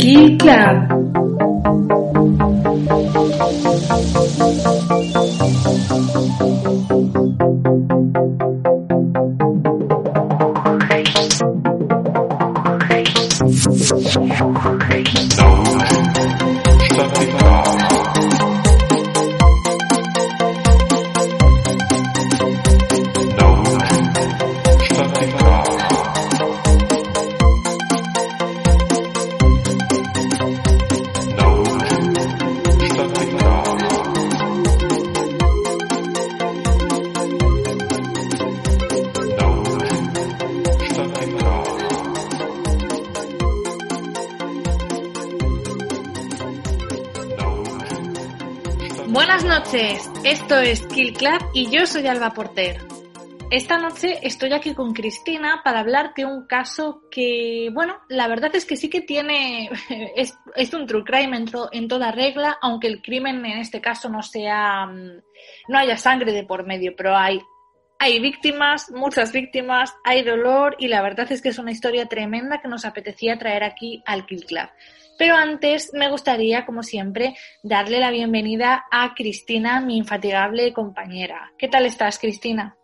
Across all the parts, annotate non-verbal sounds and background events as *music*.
Key Club. Esto es Kill Club y yo soy Alba Porter. Esta noche estoy aquí con Cristina para hablar de un caso que, bueno, la verdad es que sí que tiene, *laughs* es, un true crime en, en toda regla, aunque el crimen en este caso no sea, mm, no haya sangre de por medio, pero hay, hay víctimas, muchas víctimas, hay dolor y la verdad es que es una historia tremenda que nos apetecía traer aquí al Kill Club. Pero antes me gustaría, como siempre, darle la bienvenida a Cristina, mi infatigable compañera. ¿Qué tal estás, Cristina?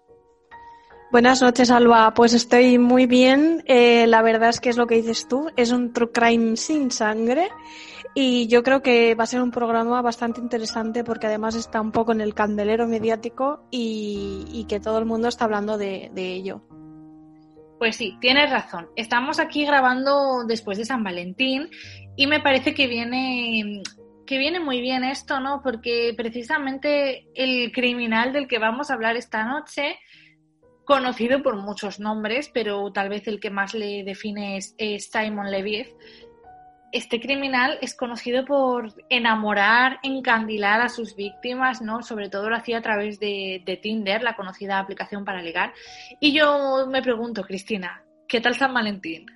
Buenas noches, Alba. Pues estoy muy bien. Eh, la verdad es que es lo que dices tú. Es un true crime sin sangre. Y yo creo que va a ser un programa bastante interesante porque además está un poco en el candelero mediático y, que todo el mundo está hablando de ello. Pues sí, tienes razón. Estamos aquí grabando después de San Valentín y me parece que viene que viene muy bien esto, ¿no? Porque precisamente el criminal del que vamos a hablar esta noche, conocido por muchos nombres, pero tal vez el que más le define es, Simon Leviev. Este criminal es conocido por enamorar, encandilar a sus víctimas, ¿no? Sobre todo lo hacía a través de, de Tinder, la conocida aplicación para ligar. Y yo me pregunto, Cristina, ¿qué tal San Valentín?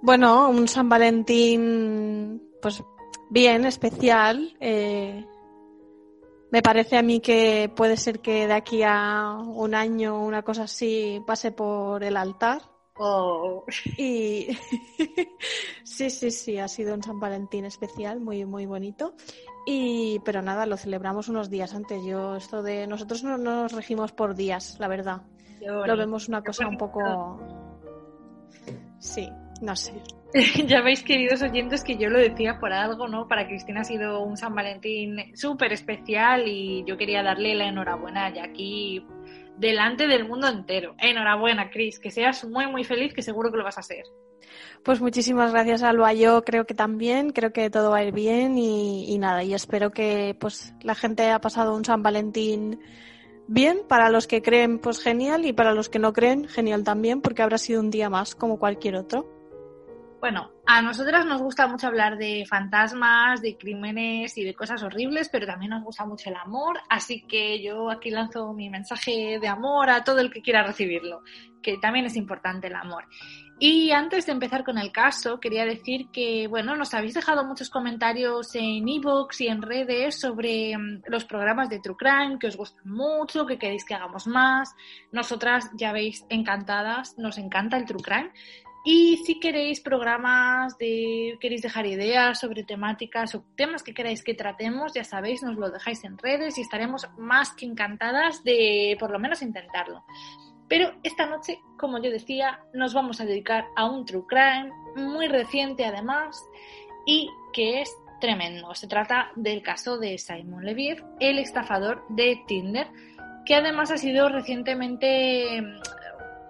Bueno, un San Valentín, pues bien, especial. eh, me parece a mí que puede ser que de aquí a un año, una cosa así, pase por el altar. Oh, Y *laughs* sí, sí, sí, ha sido un San Valentín especial, muy, muy bonito. Y, pero nada, lo celebramos unos días antes. Yo, esto de nosotros no nos regimos por días, la verdad. Lo vemos una cosa un poco. Sí, no sé. *laughs* ya veis, queridos oyentes, que yo lo decía por algo, ¿no? Para Cristina ha sido un San Valentín súper especial y yo quería darle la enhorabuena ya aquí delante del mundo entero. Enhorabuena, Cris, que seas muy, muy feliz, que seguro que lo vas a ser. Pues muchísimas gracias, Alba. Yo creo que también, creo que todo va a ir bien y, y nada, y espero que pues la gente haya pasado un San Valentín bien. Para los que creen, pues genial, y para los que no creen, genial también, porque habrá sido un día más como cualquier otro. Bueno, a nosotras nos gusta mucho hablar de fantasmas, de crímenes y de cosas horribles, pero también nos gusta mucho el amor, así que yo aquí lanzo mi mensaje de amor a todo el que quiera recibirlo, que también es importante el amor. Y antes de empezar con el caso, quería decir que, bueno, nos habéis dejado muchos comentarios en ebooks y en redes sobre mm, los programas de True Crime, que os gustan mucho, que queréis que hagamos más. Nosotras, ya veis, encantadas, nos encanta el True Crime. Y si queréis programas de, queréis dejar ideas sobre temáticas o temas que queráis que tratemos, ya sabéis, nos lo dejáis en redes y estaremos más que encantadas de por lo menos intentarlo. Pero esta noche, como yo decía, nos vamos a dedicar a un true crime muy reciente además y que es tremendo. Se trata del caso de Simon Leviev, el estafador de Tinder, que además ha sido recientemente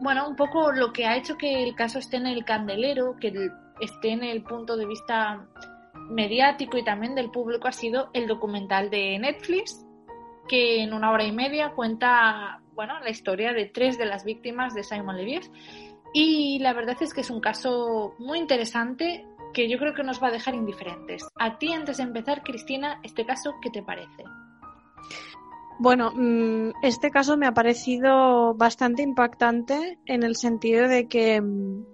bueno, un poco lo que ha hecho que el caso esté en el candelero, que esté en el punto de vista mediático y también del público ha sido el documental de Netflix, que en una hora y media cuenta, bueno, la historia de tres de las víctimas de Simon Leviev. Y la verdad es que es un caso muy interesante que yo creo que nos va a dejar indiferentes. A ti, antes de empezar, Cristina, este caso, ¿qué te parece? Bueno, mm, este caso me ha parecido bastante impactante en el sentido de que mm,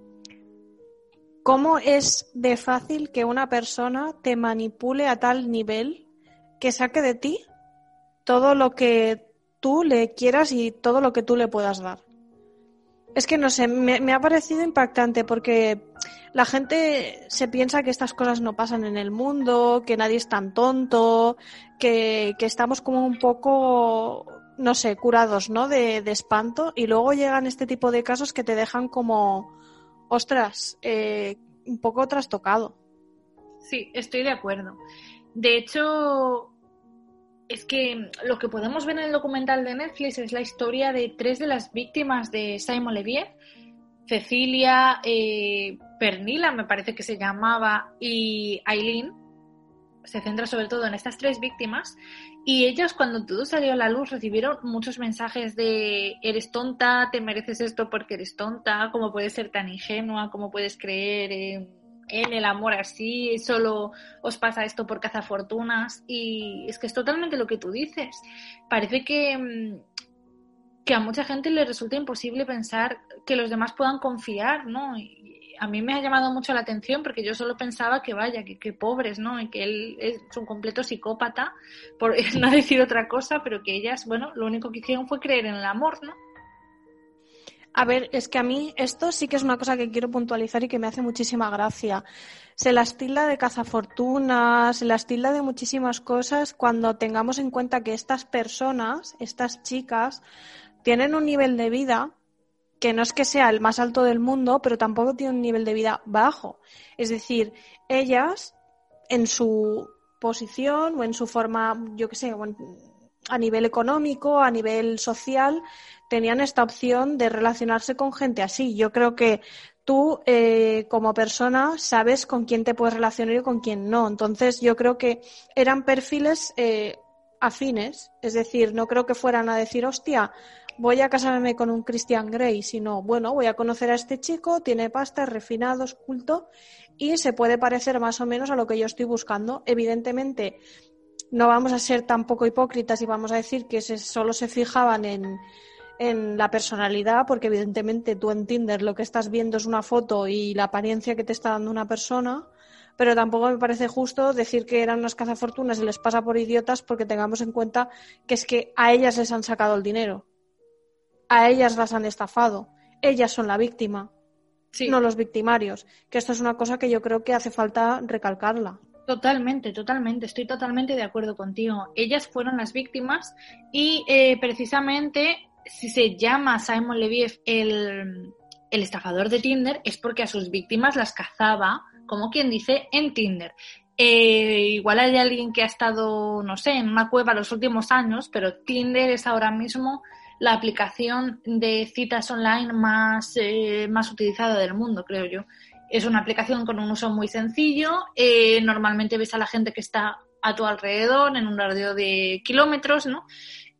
cómo es de fácil que una persona te manipule a tal nivel que saque de ti todo lo que tú le quieras y todo lo que tú le puedas dar. Es que no sé, me, ha parecido impactante porque la gente se piensa que estas cosas no pasan en el mundo, que nadie es tan tonto, que, estamos como un poco, no sé, curados, ¿no? De, espanto y luego llegan este tipo de casos que te dejan como, ostras, eh, un poco trastocado. Sí, estoy de acuerdo. De hecho, es que lo que podemos ver en el documental de Netflix es la historia de tres de las víctimas de Simon Leviev, Cecilia, eh, Pernila, me parece que se llamaba, y Aileen. Se centra sobre todo en estas tres víctimas y ellas cuando todo salió a la luz recibieron muchos mensajes de eres tonta, te mereces esto porque eres tonta, cómo puedes ser tan ingenua, cómo puedes creer en el amor así, solo os pasa esto por fortunas y es que es totalmente lo que tú dices. Parece que, mm, que a mucha gente le resulta imposible pensar que los demás puedan confiar, ¿no? A mí me ha llamado mucho la atención porque yo solo pensaba que vaya, que, pobres, ¿no? Y que él es un completo psicópata, por *laughs* no decir otra cosa, pero que ellas, bueno, lo único que hicieron fue creer en el amor, ¿no? A ver, es que a mí esto sí que es una cosa que quiero puntualizar y que me hace muchísima gracia. Se las tilda de cazafortunas, se las tilda de muchísimas cosas cuando tengamos en cuenta que estas personas, estas chicas, tienen un nivel de vida que no es que sea el más alto del mundo, pero tampoco tiene un nivel de vida bajo. Es decir, ellas, en su posición o en su forma, yo qué sé, a nivel económico, a nivel social, tenían esta opción de relacionarse con gente así. Yo creo que tú eh, como persona sabes con quién te puedes relacionar y con quién no. Entonces yo creo que eran perfiles eh, afines, es decir, no creo que fueran a decir, hostia, voy a casarme con un Christian Grey, sino, bueno, voy a conocer a este chico, tiene pasta, es refinado, es culto y se puede parecer más o menos a lo que yo estoy buscando. Evidentemente, no vamos a ser tan poco hipócritas y vamos a decir que solo se fijaban en en la personalidad, porque evidentemente tú en Tinder lo que estás viendo es una foto y la apariencia que te está dando una persona, pero tampoco me parece justo decir que eran unas cazafortunas y les pasa por idiotas porque tengamos en cuenta que es que a ellas les han sacado el dinero, a ellas las han estafado, ellas son la víctima, no los victimarios, que esto es una cosa que yo creo que hace falta recalcarla. Totalmente, totalmente, estoy totalmente de acuerdo contigo. Ellas fueron las víctimas y eh, precisamente si se llama Simon Leviev el, estafador de Tinder, es porque a sus víctimas las cazaba, como quien dice, en Tinder. Eh, igual hay alguien que ha estado, no sé, en una cueva los últimos años, pero Tinder es ahora mismo la aplicación de citas online más, eh, más utilizada del mundo, creo yo. Es una aplicación con un uso muy sencillo. Eh, normalmente ves a la gente que está a tu alrededor en un radio de kilómetros, ¿no?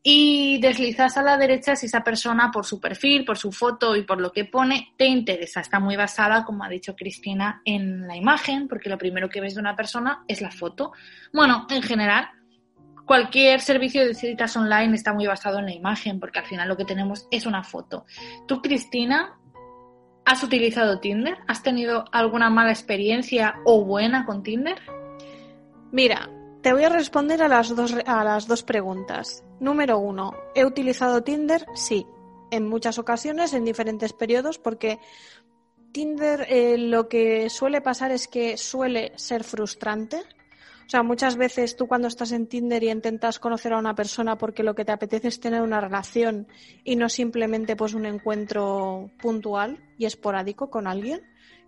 y deslizas a la derecha si esa persona por su perfil, por su foto y por lo que pone te interesa. Está muy basada, como ha dicho Cristina, en la imagen, porque lo primero que ves de una persona es la foto. Bueno, en general, cualquier servicio de citas online está muy basado en la imagen, porque al final lo que tenemos es una foto. Tú, Cristina, ¿has utilizado Tinder? ¿Has tenido alguna mala experiencia o buena con Tinder? Mira, te voy a responder a las dos, a las dos preguntas. Número uno, ¿he utilizado Tinder? Sí, en muchas ocasiones, en diferentes periodos, porque Tinder eh, lo que suele pasar es que suele ser frustrante. O sea, muchas veces tú cuando estás en Tinder y intentas conocer a una persona porque lo que te apetece es tener una relación y no simplemente pues un encuentro puntual y esporádico con alguien,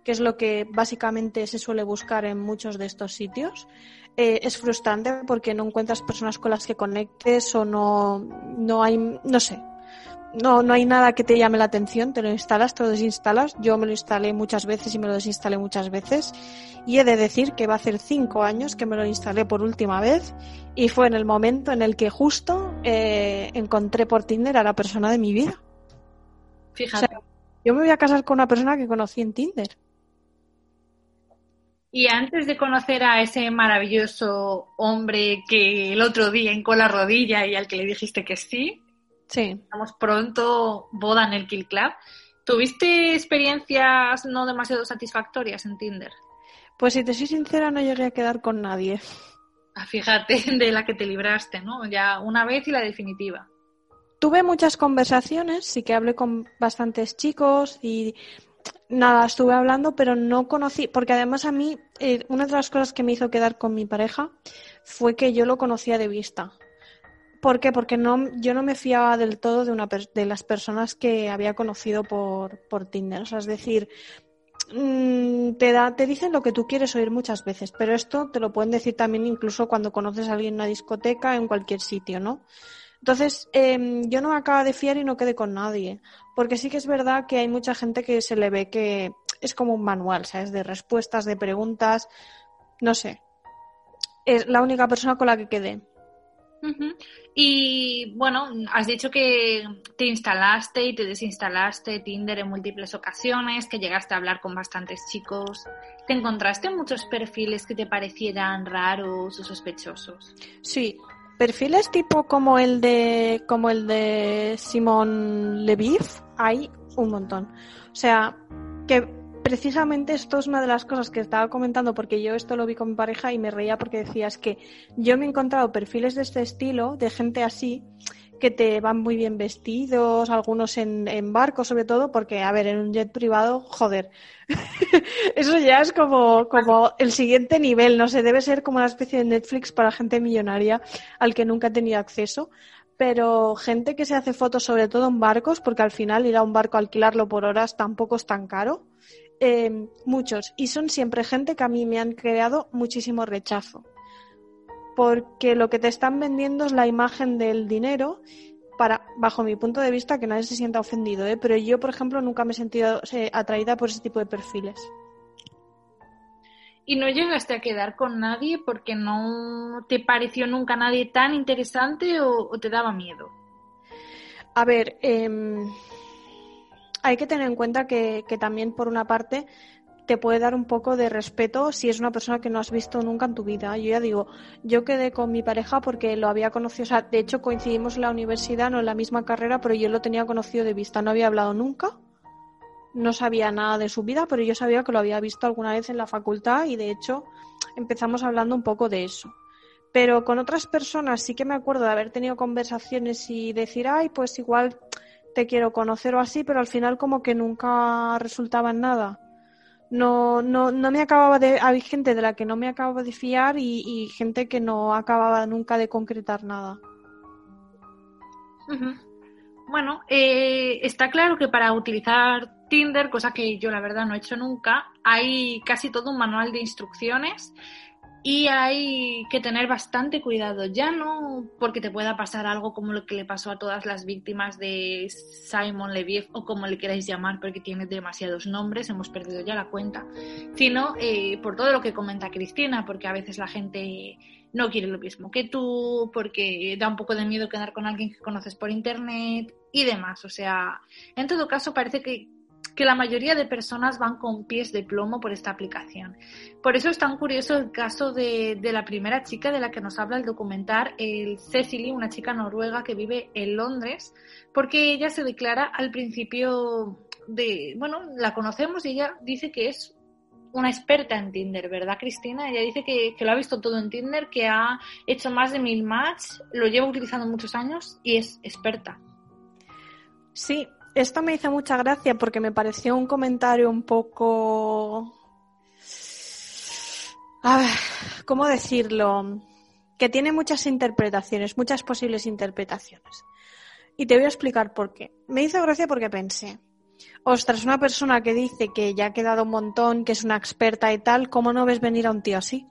que es lo que básicamente se suele buscar en muchos de estos sitios. Eh, es frustrante porque no encuentras personas con las que conectes o no, no hay, no sé, no, no hay nada que te llame la atención, te lo instalas, te lo desinstalas. Yo me lo instalé muchas veces y me lo desinstalé muchas veces. Y he de decir que va a hacer cinco años que me lo instalé por última vez y fue en el momento en el que justo eh, encontré por Tinder a la persona de mi vida. Fíjate. Yo me voy a casar con una persona que conocí en Tinder. Y antes de conocer a ese maravilloso hombre que el otro día hincó la rodilla y al que le dijiste que sí, Sí. estamos pronto boda en el Kill Club. ¿Tuviste experiencias no demasiado satisfactorias en Tinder? Pues si te soy sincera, no llegué a quedar con nadie. Ah, fíjate, *laughs* de la que te libraste, ¿no? Ya una vez y la definitiva. Tuve muchas conversaciones, sí que hablé con bastantes chicos y nada, estuve hablando, pero no conocí, porque además a mí, eh, una de las cosas que me hizo quedar con mi pareja fue que yo lo conocía de vista. ¿Por qué? Porque no, yo no me fiaba del todo de, una, de las personas que había conocido por, por Tinder. O sea, es decir, mm, te, da, te dicen lo que tú quieres oír muchas veces, pero esto te lo pueden decir también incluso cuando conoces a alguien en una discoteca, en cualquier sitio, ¿no? Entonces, em, yo no me acabo de fiar y no quedé con nadie, porque sí que es verdad que hay mucha gente que se le ve que es como un manual, ¿sabes? De respuestas, de preguntas, no sé. Es la única persona con la que quedé. Y bueno, has dicho que te instalaste y te desinstalaste Tinder en múltiples ocasiones, que llegaste a hablar con bastantes chicos. ¿Te encontraste muchos perfiles que te parecieran raros o sospechosos? Sí, perfiles tipo como el de como el de Simón Leviv, hay un montón. O sea, que precisamente esto es una de las cosas que estaba comentando porque yo esto lo vi con mi pareja y me reía porque decías que yo me he encontrado perfiles de este estilo, de gente así, que te van muy bien vestidos, algunos en, en barco sobre todo, porque, a ver, en un jet privado, joder, *laughs* eso ya es como, como el siguiente nivel, no sé, debe ser como una especie de Netflix para gente millonaria al que nunca he tenido acceso. Pero gente que se hace fotos sobre todo en barcos, porque al final ir a un barco a alquilarlo por horas tampoco es tan caro. Eh, muchos. Y son siempre gente que a mí me han creado muchísimo rechazo. Porque lo que te están vendiendo es la imagen del dinero para, bajo mi punto de vista, que nadie se sienta ofendido, ¿eh? pero yo, por ejemplo, nunca me he sentido eh, atraída por ese tipo de perfiles. ¿Y no llegaste a quedar con nadie porque no te pareció nunca nadie tan interesante o, o te daba miedo? A ver, em, hay que tener en cuenta que, que también, por una parte, te puede dar un poco de respeto si es una persona que no has visto nunca en tu vida. Yo ya digo, yo quedé con mi pareja porque lo había conocido, o sea, de hecho coincidimos en la universidad, no en la misma carrera, pero yo lo tenía conocido de vista, no había hablado nunca, no sabía nada de su vida, pero yo sabía que lo había visto alguna vez en la facultad y de hecho empezamos hablando un poco de eso. Pero con otras personas sí que me acuerdo de haber tenido conversaciones y decir, ay, pues igual quiero conocer o así, pero al final como que nunca resultaba en nada no, no, no me acababa de. Hay gente de la que no me acababa de fiar y, gente que no acababa nunca de concretar nada. Bueno, eh, está claro que para utilizar Tinder, cosa que yo la verdad no he hecho nunca, hay casi todo un manual de instrucciones y hay que tener bastante cuidado, ya no porque te pueda pasar algo como lo que le pasó a todas las víctimas de Simon Leviev o como le queráis llamar porque tiene demasiados nombres, hemos perdido ya la cuenta, sino eh, por todo lo que comenta Cristina, porque a veces la gente no quiere lo mismo que tú, porque da un poco de miedo quedar con alguien que conoces por internet y demás. O sea, en todo caso parece que, que la mayoría de personas van con pies de plomo por esta aplicación. Por eso es tan curioso el caso de, de la primera chica de la que nos habla el documental, el Cecily, una chica noruega que vive en Londres, porque ella se declara al principio de, bueno, la conocemos y ella dice que es una experta en Tinder, ¿verdad, Cristina? Ella dice que, que, lo ha visto todo en Tinder, que ha hecho más de mil match, lo lleva utilizando muchos años y es experta. Sí, esto me hizo mucha gracia porque me pareció un comentario un poco... A ver, ¿cómo decirlo? Que tiene muchas interpretaciones, muchas posibles interpretaciones. Y te voy a explicar por qué. Me hizo gracia porque pensé, ostras, una persona que dice que ya ha quedado un montón, que es una experta y tal, ¿cómo no ves venir a un tío así?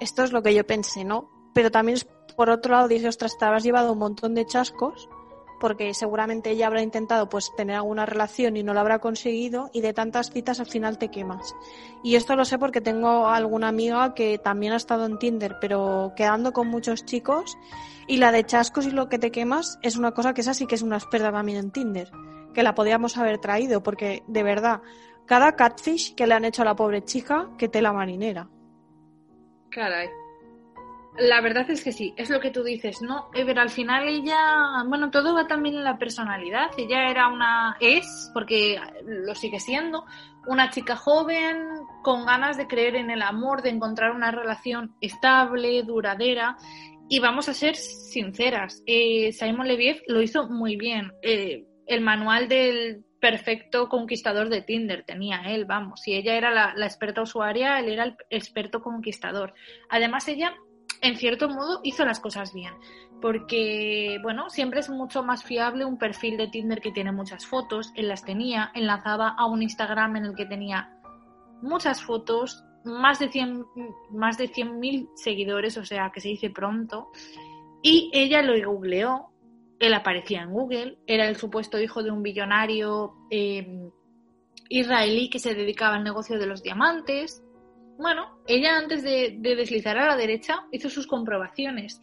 Esto es lo que yo pensé, ¿no? Pero también por otro lado dije, ostras, te habrás llevado un montón de chascos, porque seguramente ella habrá intentado pues tener alguna relación y no lo habrá conseguido, y de tantas citas al final te quemas. Y esto lo sé porque tengo alguna amiga que también ha estado en Tinder, pero quedando con muchos chicos, y la de chascos y lo que te quemas es una cosa que esa sí que es una experta también en Tinder que la podíamos haber traído, porque de verdad, cada catfish que le han hecho a la pobre chica, que tela marinera. Caray. La verdad es que sí, es lo que tú dices, ¿no? Pero al final ella, bueno, todo va también en la personalidad. Ella era una, es, porque lo sigue siendo, una chica joven con ganas de creer en el amor, de encontrar una relación estable, duradera. Y vamos a ser sinceras, eh, Simon Leviev lo hizo muy bien. Eh, el manual del perfecto conquistador de Tinder tenía él, vamos. Si ella era la, la experta usuaria, él era el experto conquistador. Además, ella en cierto modo hizo las cosas bien. Porque, bueno, siempre es mucho más fiable un perfil de Tinder que tiene muchas fotos. Él las tenía, enlazaba a un Instagram en el que tenía muchas fotos, más de 100 más de 100.000 seguidores, o sea, que se dice pronto. Y ella lo googleó, él aparecía en Google, era el supuesto hijo de un billonario eh, israelí que se dedicaba al negocio de los diamantes. Bueno, ella antes de, deslizar a la derecha hizo sus comprobaciones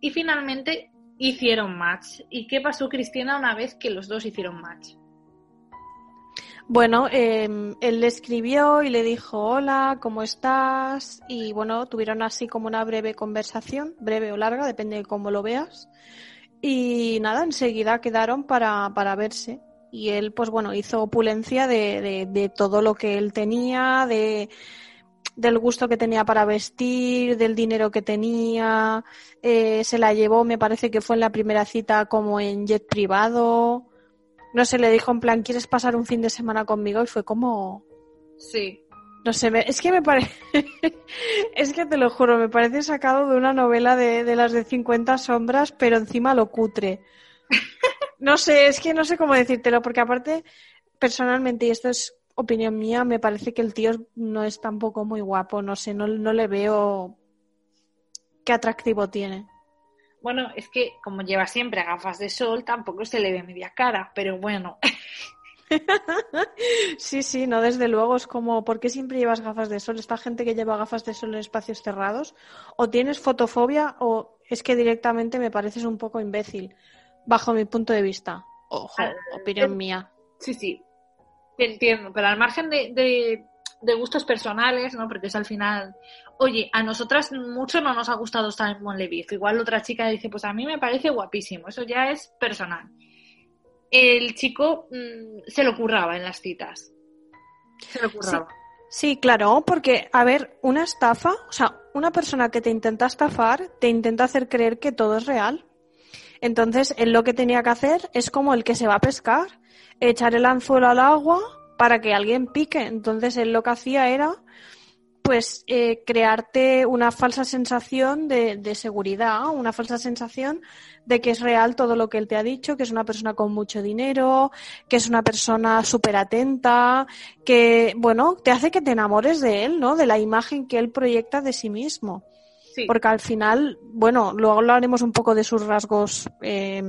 y finalmente hicieron match. ¿Y qué pasó, Cristina, una vez que los dos hicieron match? Bueno, em, él le escribió y le dijo hola, ¿cómo estás? Y bueno, tuvieron así como una breve conversación, breve o larga, depende de cómo lo veas. Y nada, enseguida quedaron para, verse. Y él, pues bueno, hizo opulencia de todo lo que él tenía, de, del gusto que tenía para vestir, del dinero que tenía, eh, se la llevó, me parece que fue en la primera cita como en jet privado, no sé, le dijo en plan, ¿quieres pasar un fin de semana conmigo? Y fue como... Sí. No sé, es que me parece, *laughs* es que te lo juro, me parece sacado de una novela de, de las de 50 sombras, pero encima lo cutre. *laughs* No sé, es que no sé cómo decírtelo, porque aparte, personalmente, y esto es opinión mía, me parece que el tío no es tampoco muy guapo, no sé, no, no le veo qué atractivo tiene. Bueno, es que como lleva siempre gafas de sol, tampoco se le ve media cara, pero bueno. *laughs* sí, sí, no, desde luego es como, ¿por qué siempre llevas gafas de sol? Esta gente que lleva gafas de sol en espacios cerrados, o tienes fotofobia o es que directamente me pareces un poco imbécil, bajo mi punto de vista. Ojo, opinión mía. Sí, sí, entiendo, pero al margen de, gustos personales, ¿no? Porque es al final, oye, a nosotras mucho no nos ha gustado Simon Levitt. Igual otra chica dice, pues a mí me parece guapísimo. Eso ya es personal. El chico mm, se lo curraba en las citas. Se lo curraba. Sí. claro, porque, a ver, una estafa, o sea, una persona que te intenta estafar, te intenta hacer creer que todo es real. Entonces, él lo que tenía que hacer es como el que se va a pescar echar el anzuelo al agua para que alguien pique. Entonces él lo que hacía era pues eh, crearte una falsa sensación de, de, seguridad, una falsa sensación de que es real todo lo que él te ha dicho, que es una persona con mucho dinero, que es una persona súper atenta, que, bueno, te hace que te enamores de él, ¿no? De la imagen que él proyecta de sí mismo. Porque al final, bueno, luego hablaremos un poco de sus rasgos eh,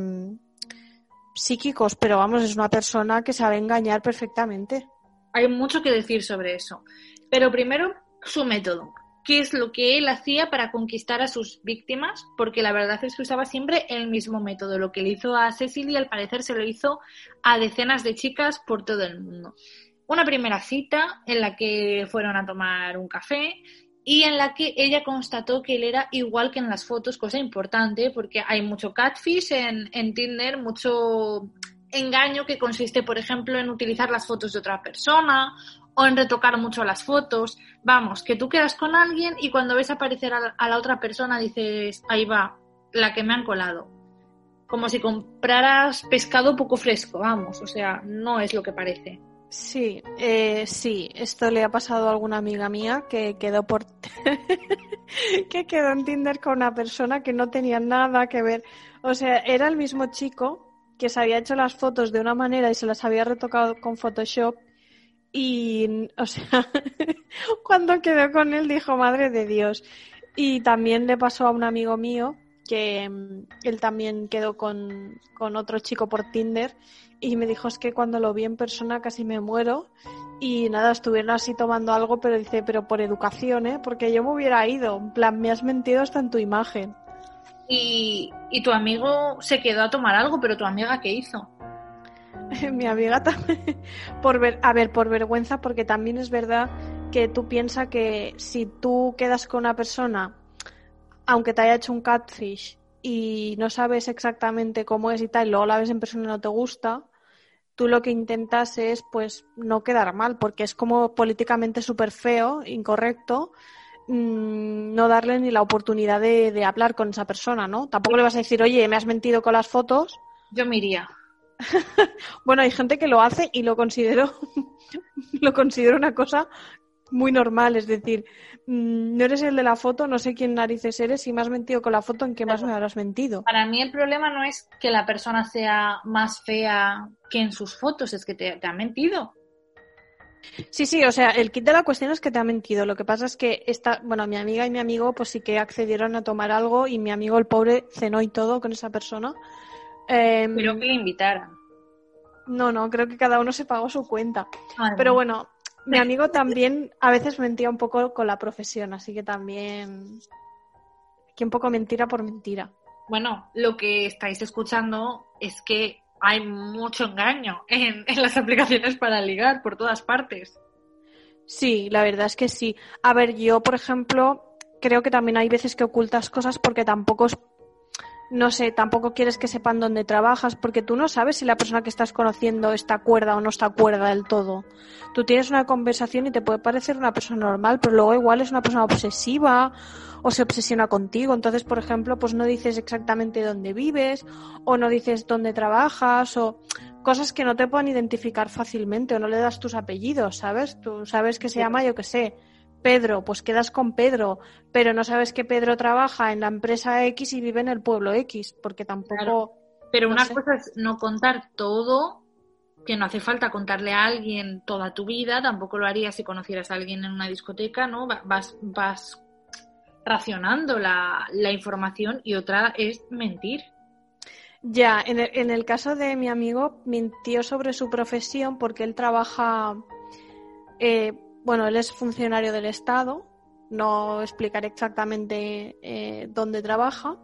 psíquicos, pero vamos, es una persona que sabe engañar perfectamente. Hay mucho que decir sobre eso. Pero primero, su método. ¿Qué es lo que él hacía para conquistar a sus víctimas? Porque la verdad es que usaba siempre el mismo método. Lo que le hizo a Cecilia, al parecer, se lo hizo a decenas de chicas por todo el mundo. Una primera cita en la que fueron a tomar un café y en la que ella constató que él era igual que en las fotos, cosa importante porque hay mucho catfish en, en Tinder, mucho engaño que consiste, por ejemplo, en utilizar las fotos de otra persona o en retocar mucho las fotos. Vamos, que tú quedas con alguien y cuando ves aparecer a la otra persona dices, ahí va, la que me han colado. Como si compraras pescado poco fresco, vamos, o sea, no es lo que parece. Sí, eh, sí, esto le ha pasado a alguna amiga mía que quedó por *laughs* que quedó en Tinder con una persona que no tenía nada que ver. O sea, era el mismo chico que se había hecho las fotos de una manera y se las había retocado con Photoshop y, o sea, *laughs* cuando quedó con él dijo, madre de Dios. Y también le pasó a un amigo mío que mm, él también quedó con, con otro chico por Tinder y me dijo es que cuando lo vi en persona casi me muero y nada, estuvieron así tomando algo, pero dice, pero por educación, ¿eh? Porque yo me hubiera ido, en plan, me has mentido hasta en tu imagen. Y, y tu amigo se quedó a tomar algo, pero tu amiga, ¿qué hizo? *laughs* mi amiga también, *laughs* por ver, a ver, por vergüenza, porque también es verdad que tú piensas que si tú quedas con una persona, aunque te haya hecho un catfish y no sabes exactamente cómo es y tal, y luego la ves en persona y no te gusta, tú lo que intentas es pues no quedar mal, porque es como políticamente súper feo, incorrecto, mm, no darle ni la oportunidad de, de hablar con esa persona, ¿no? Tampoco le vas a decir, oye, me has mentido con las fotos. Yo me iría. *laughs* Bueno, hay gente que lo hace y lo considero, *laughs* lo considero una cosa muy normal, es decir, mm, no eres el de la foto, no sé quién narices eres, si me has mentido con la foto, ¿en qué más me habrás mentido? Para mí el problema no es que la persona sea más fea que en sus fotos, es que te, te ha mentido. Sí, sí, o sea, el kit de la cuestión es que te ha mentido. Lo que pasa es que esta, bueno, mi amiga y mi amigo pues sí que accedieron a tomar algo y mi amigo el pobre cenó y todo con esa persona. Em, Pero que le invitaran. No, no, creo que cada uno se pagó su cuenta. Pero bueno, mi amigo también a veces mentía un poco con la profesión, así que también que un poco mentira por mentira. Bueno, lo que estáis escuchando es que hay mucho engaño en, en las aplicaciones para ligar por todas partes. Sí, la verdad es que sí. A ver, yo, por ejemplo, creo que también hay veces que ocultas cosas porque tampoco es, no sé, tampoco quieres que sepan dónde trabajas, porque tú no sabes si la persona que estás conociendo está cuerda o no está cuerda del todo. Tú tienes una conversación y te puede parecer una persona normal, pero luego igual es una persona obsesiva o se obsesiona contigo. Entonces, por ejemplo, pues no dices exactamente dónde vives o no dices dónde trabajas o cosas que no te puedan identificar fácilmente o no le das tus apellidos, ¿sabes? Tú sabes que se llama, yo qué sé, Pedro, pues quedas con Pedro, pero no sabes que Pedro trabaja en la empresa X y vive en el pueblo X, porque tampoco... Claro. Pero No una sé. cosa es no contar todo, que no hace falta contarle a alguien toda tu vida, tampoco lo harías si conocieras a alguien en una discoteca, ¿no? Va- Vas, vas racionando la, la información y otra es mentir. Ya, en el, en el caso de mi amigo, mintió sobre su profesión porque él trabaja, eh, bueno, él es funcionario del Estado, no explicaré exactamente eh, dónde trabaja,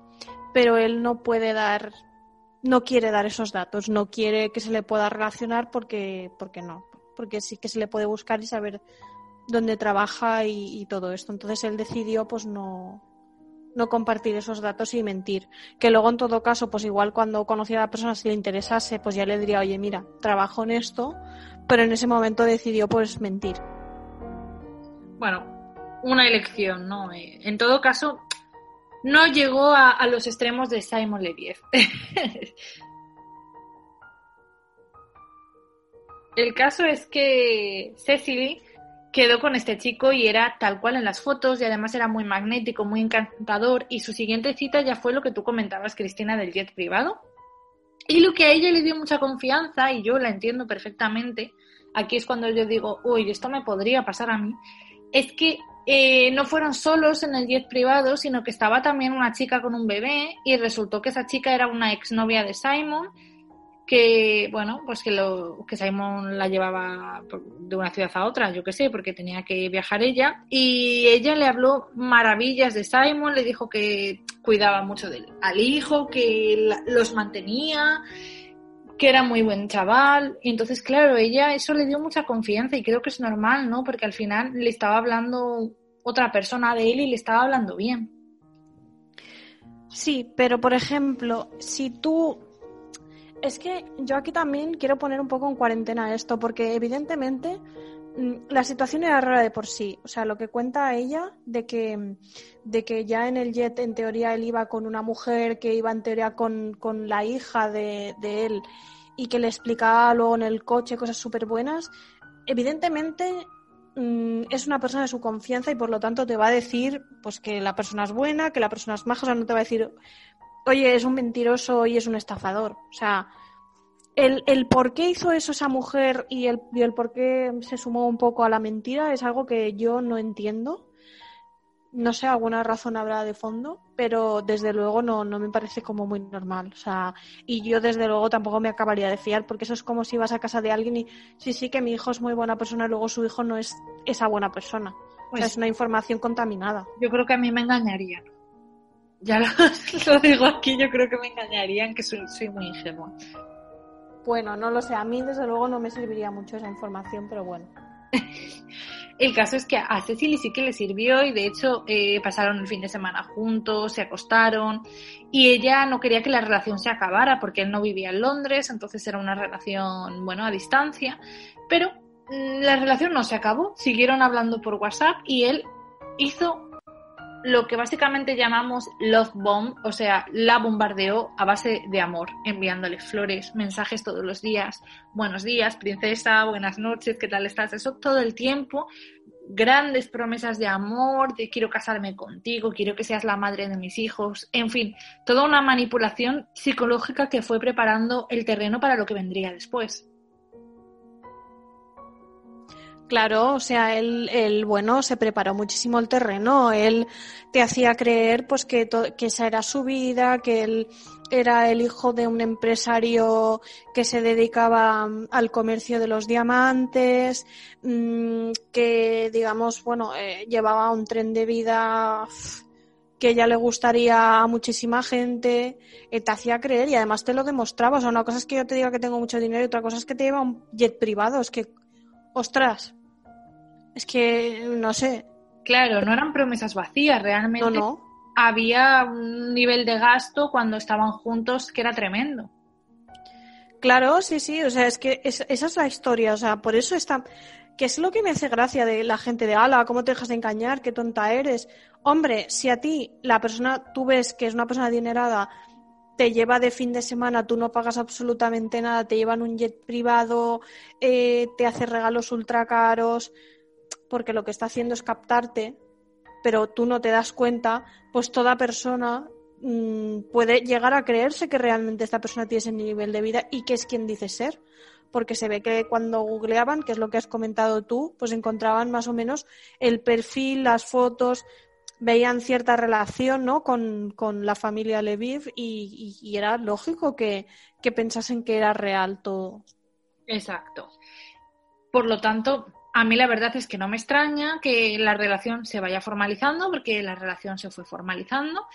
pero él no puede dar, no quiere dar esos datos, no quiere que se le pueda relacionar porque, porque no, porque sí que se le puede buscar y saber dónde trabaja y, todo esto. Entonces él decidió pues no, no compartir esos datos y mentir. Que luego, en todo caso, pues igual cuando conociera a la persona, si le interesase, pues ya le diría, oye, mira, trabajo en esto, pero en ese momento decidió pues mentir. Bueno, una elección, ¿no? Eh, En todo caso, no llegó a, los extremos de Simon Leviev. *laughs* El caso es que Cecily quedó con este chico y era tal cual en las fotos y además era muy magnético, muy encantador y su siguiente cita ya fue lo que tú comentabas, Cristina, del jet privado. Y lo que a ella le dio mucha confianza, y yo la entiendo perfectamente, aquí es cuando yo digo, uy, esto me podría pasar a mí, es que eh, no fueron solos en el jet privado, sino que estaba también una chica con un bebé y resultó que esa chica era una exnovia de Simon que bueno pues que lo que Simon la llevaba de una ciudad a otra yo qué sé porque tenía que viajar ella. Y ella le habló maravillas de Simon le dijo que cuidaba mucho del al hijo que la- los mantenía que era muy buen chaval. Y entonces claro ella eso le dio mucha confianza y creo que es normal no porque al final le estaba hablando otra persona de él y le estaba hablando bien. Sí, pero por ejemplo, si tú... Es que yo aquí también quiero poner un poco en cuarentena esto, porque evidentemente mm, la situación era rara de por sí. O sea, lo que cuenta ella de que, de que ya en el jet, en teoría, él iba con una mujer que iba en teoría con, con la hija de, de él y que le explicaba luego en el coche cosas súper buenas. Evidentemente mm, es una persona de su confianza y por lo tanto te va a decir pues que la persona es buena, que la persona es maja, o sea, no te va a decir, oye, es un mentiroso y es un estafador. O sea, el, el por qué hizo eso esa mujer y el, y el por qué se sumó un poco a la mentira es algo que yo no entiendo. No sé, alguna razón habrá de fondo, pero desde luego no, no me parece como muy normal. O sea, y yo desde luego tampoco me acabaría de fiar, porque eso es como si vas a casa de alguien y sí, sí, que mi hijo es muy buena persona, y luego su hijo no es esa buena persona. o Pues sea, es una información contaminada. yo creo que a mí me engañarían ya lo, *laughs* lo digo aquí yo creo que me engañarían que soy, soy muy ingenua Bueno, no lo sé, a mí desde luego no me serviría mucho esa información, pero bueno. *laughs* el caso es que a Cecily sí que le sirvió y de hecho eh, pasaron el fin de semana juntos, se acostaron y ella no quería que la relación se acabara porque él no vivía en Londres, entonces era una relación, bueno, a distancia, pero mm, la relación no se acabó, siguieron hablando por WhatsApp y él hizo lo que básicamente llamamos love bomb, o sea, la bombardeó a base de amor, enviándole flores, mensajes todos los días, buenos días, princesa, buenas noches, ¿qué tal estás? Eso todo el tiempo, grandes promesas de amor, de quiero casarme contigo, quiero que seas la madre de mis hijos, en fin, toda una manipulación psicológica que fue preparando el terreno para lo que vendría después. Claro, o sea, él, bueno, se preparó muchísimo el terreno, él te hacía creer pues que, que esa era su vida, que él era el hijo de un empresario que se dedicaba mm, al comercio de los diamantes, mm, que digamos, bueno, eh, llevaba un tren de vida que ya le gustaría a muchísima gente, eh, te hacía creer y además te lo demostraba. O sea, una cosa es que yo te diga que tengo mucho dinero y otra cosa es que te lleva un jet privado. Es que, ostras, es que, no sé. Claro, no eran promesas vacías, realmente. No, no. Había un nivel de gasto cuando estaban juntos que era tremendo. Claro, sí, sí, o sea, es que esa es la historia, o sea, por eso está, que es lo que me hace gracia de la gente de ala, cómo te dejas de engañar, qué tonta eres. Hombre, si a ti la persona, tú ves que es una persona adinerada, te lleva de fin de semana, tú no pagas absolutamente nada, te llevan un jet privado, eh, te hace regalos ultra caros, porque lo que está haciendo es captarte, pero tú no te das cuenta, pues toda persona mm, puede llegar a creerse que realmente esta persona tiene ese nivel de vida y que es quien dice ser. Porque se ve que cuando googleaban, que es lo que has comentado tú, pues encontraban más o menos el perfil, las fotos, veían cierta relación ¿no? con, la familia Leviv y, y, era lógico que, que pensasen que era real todo. Exacto. Por lo tanto, a mí la verdad es que no me extraña que la relación se vaya formalizando, porque la relación se fue formalizando,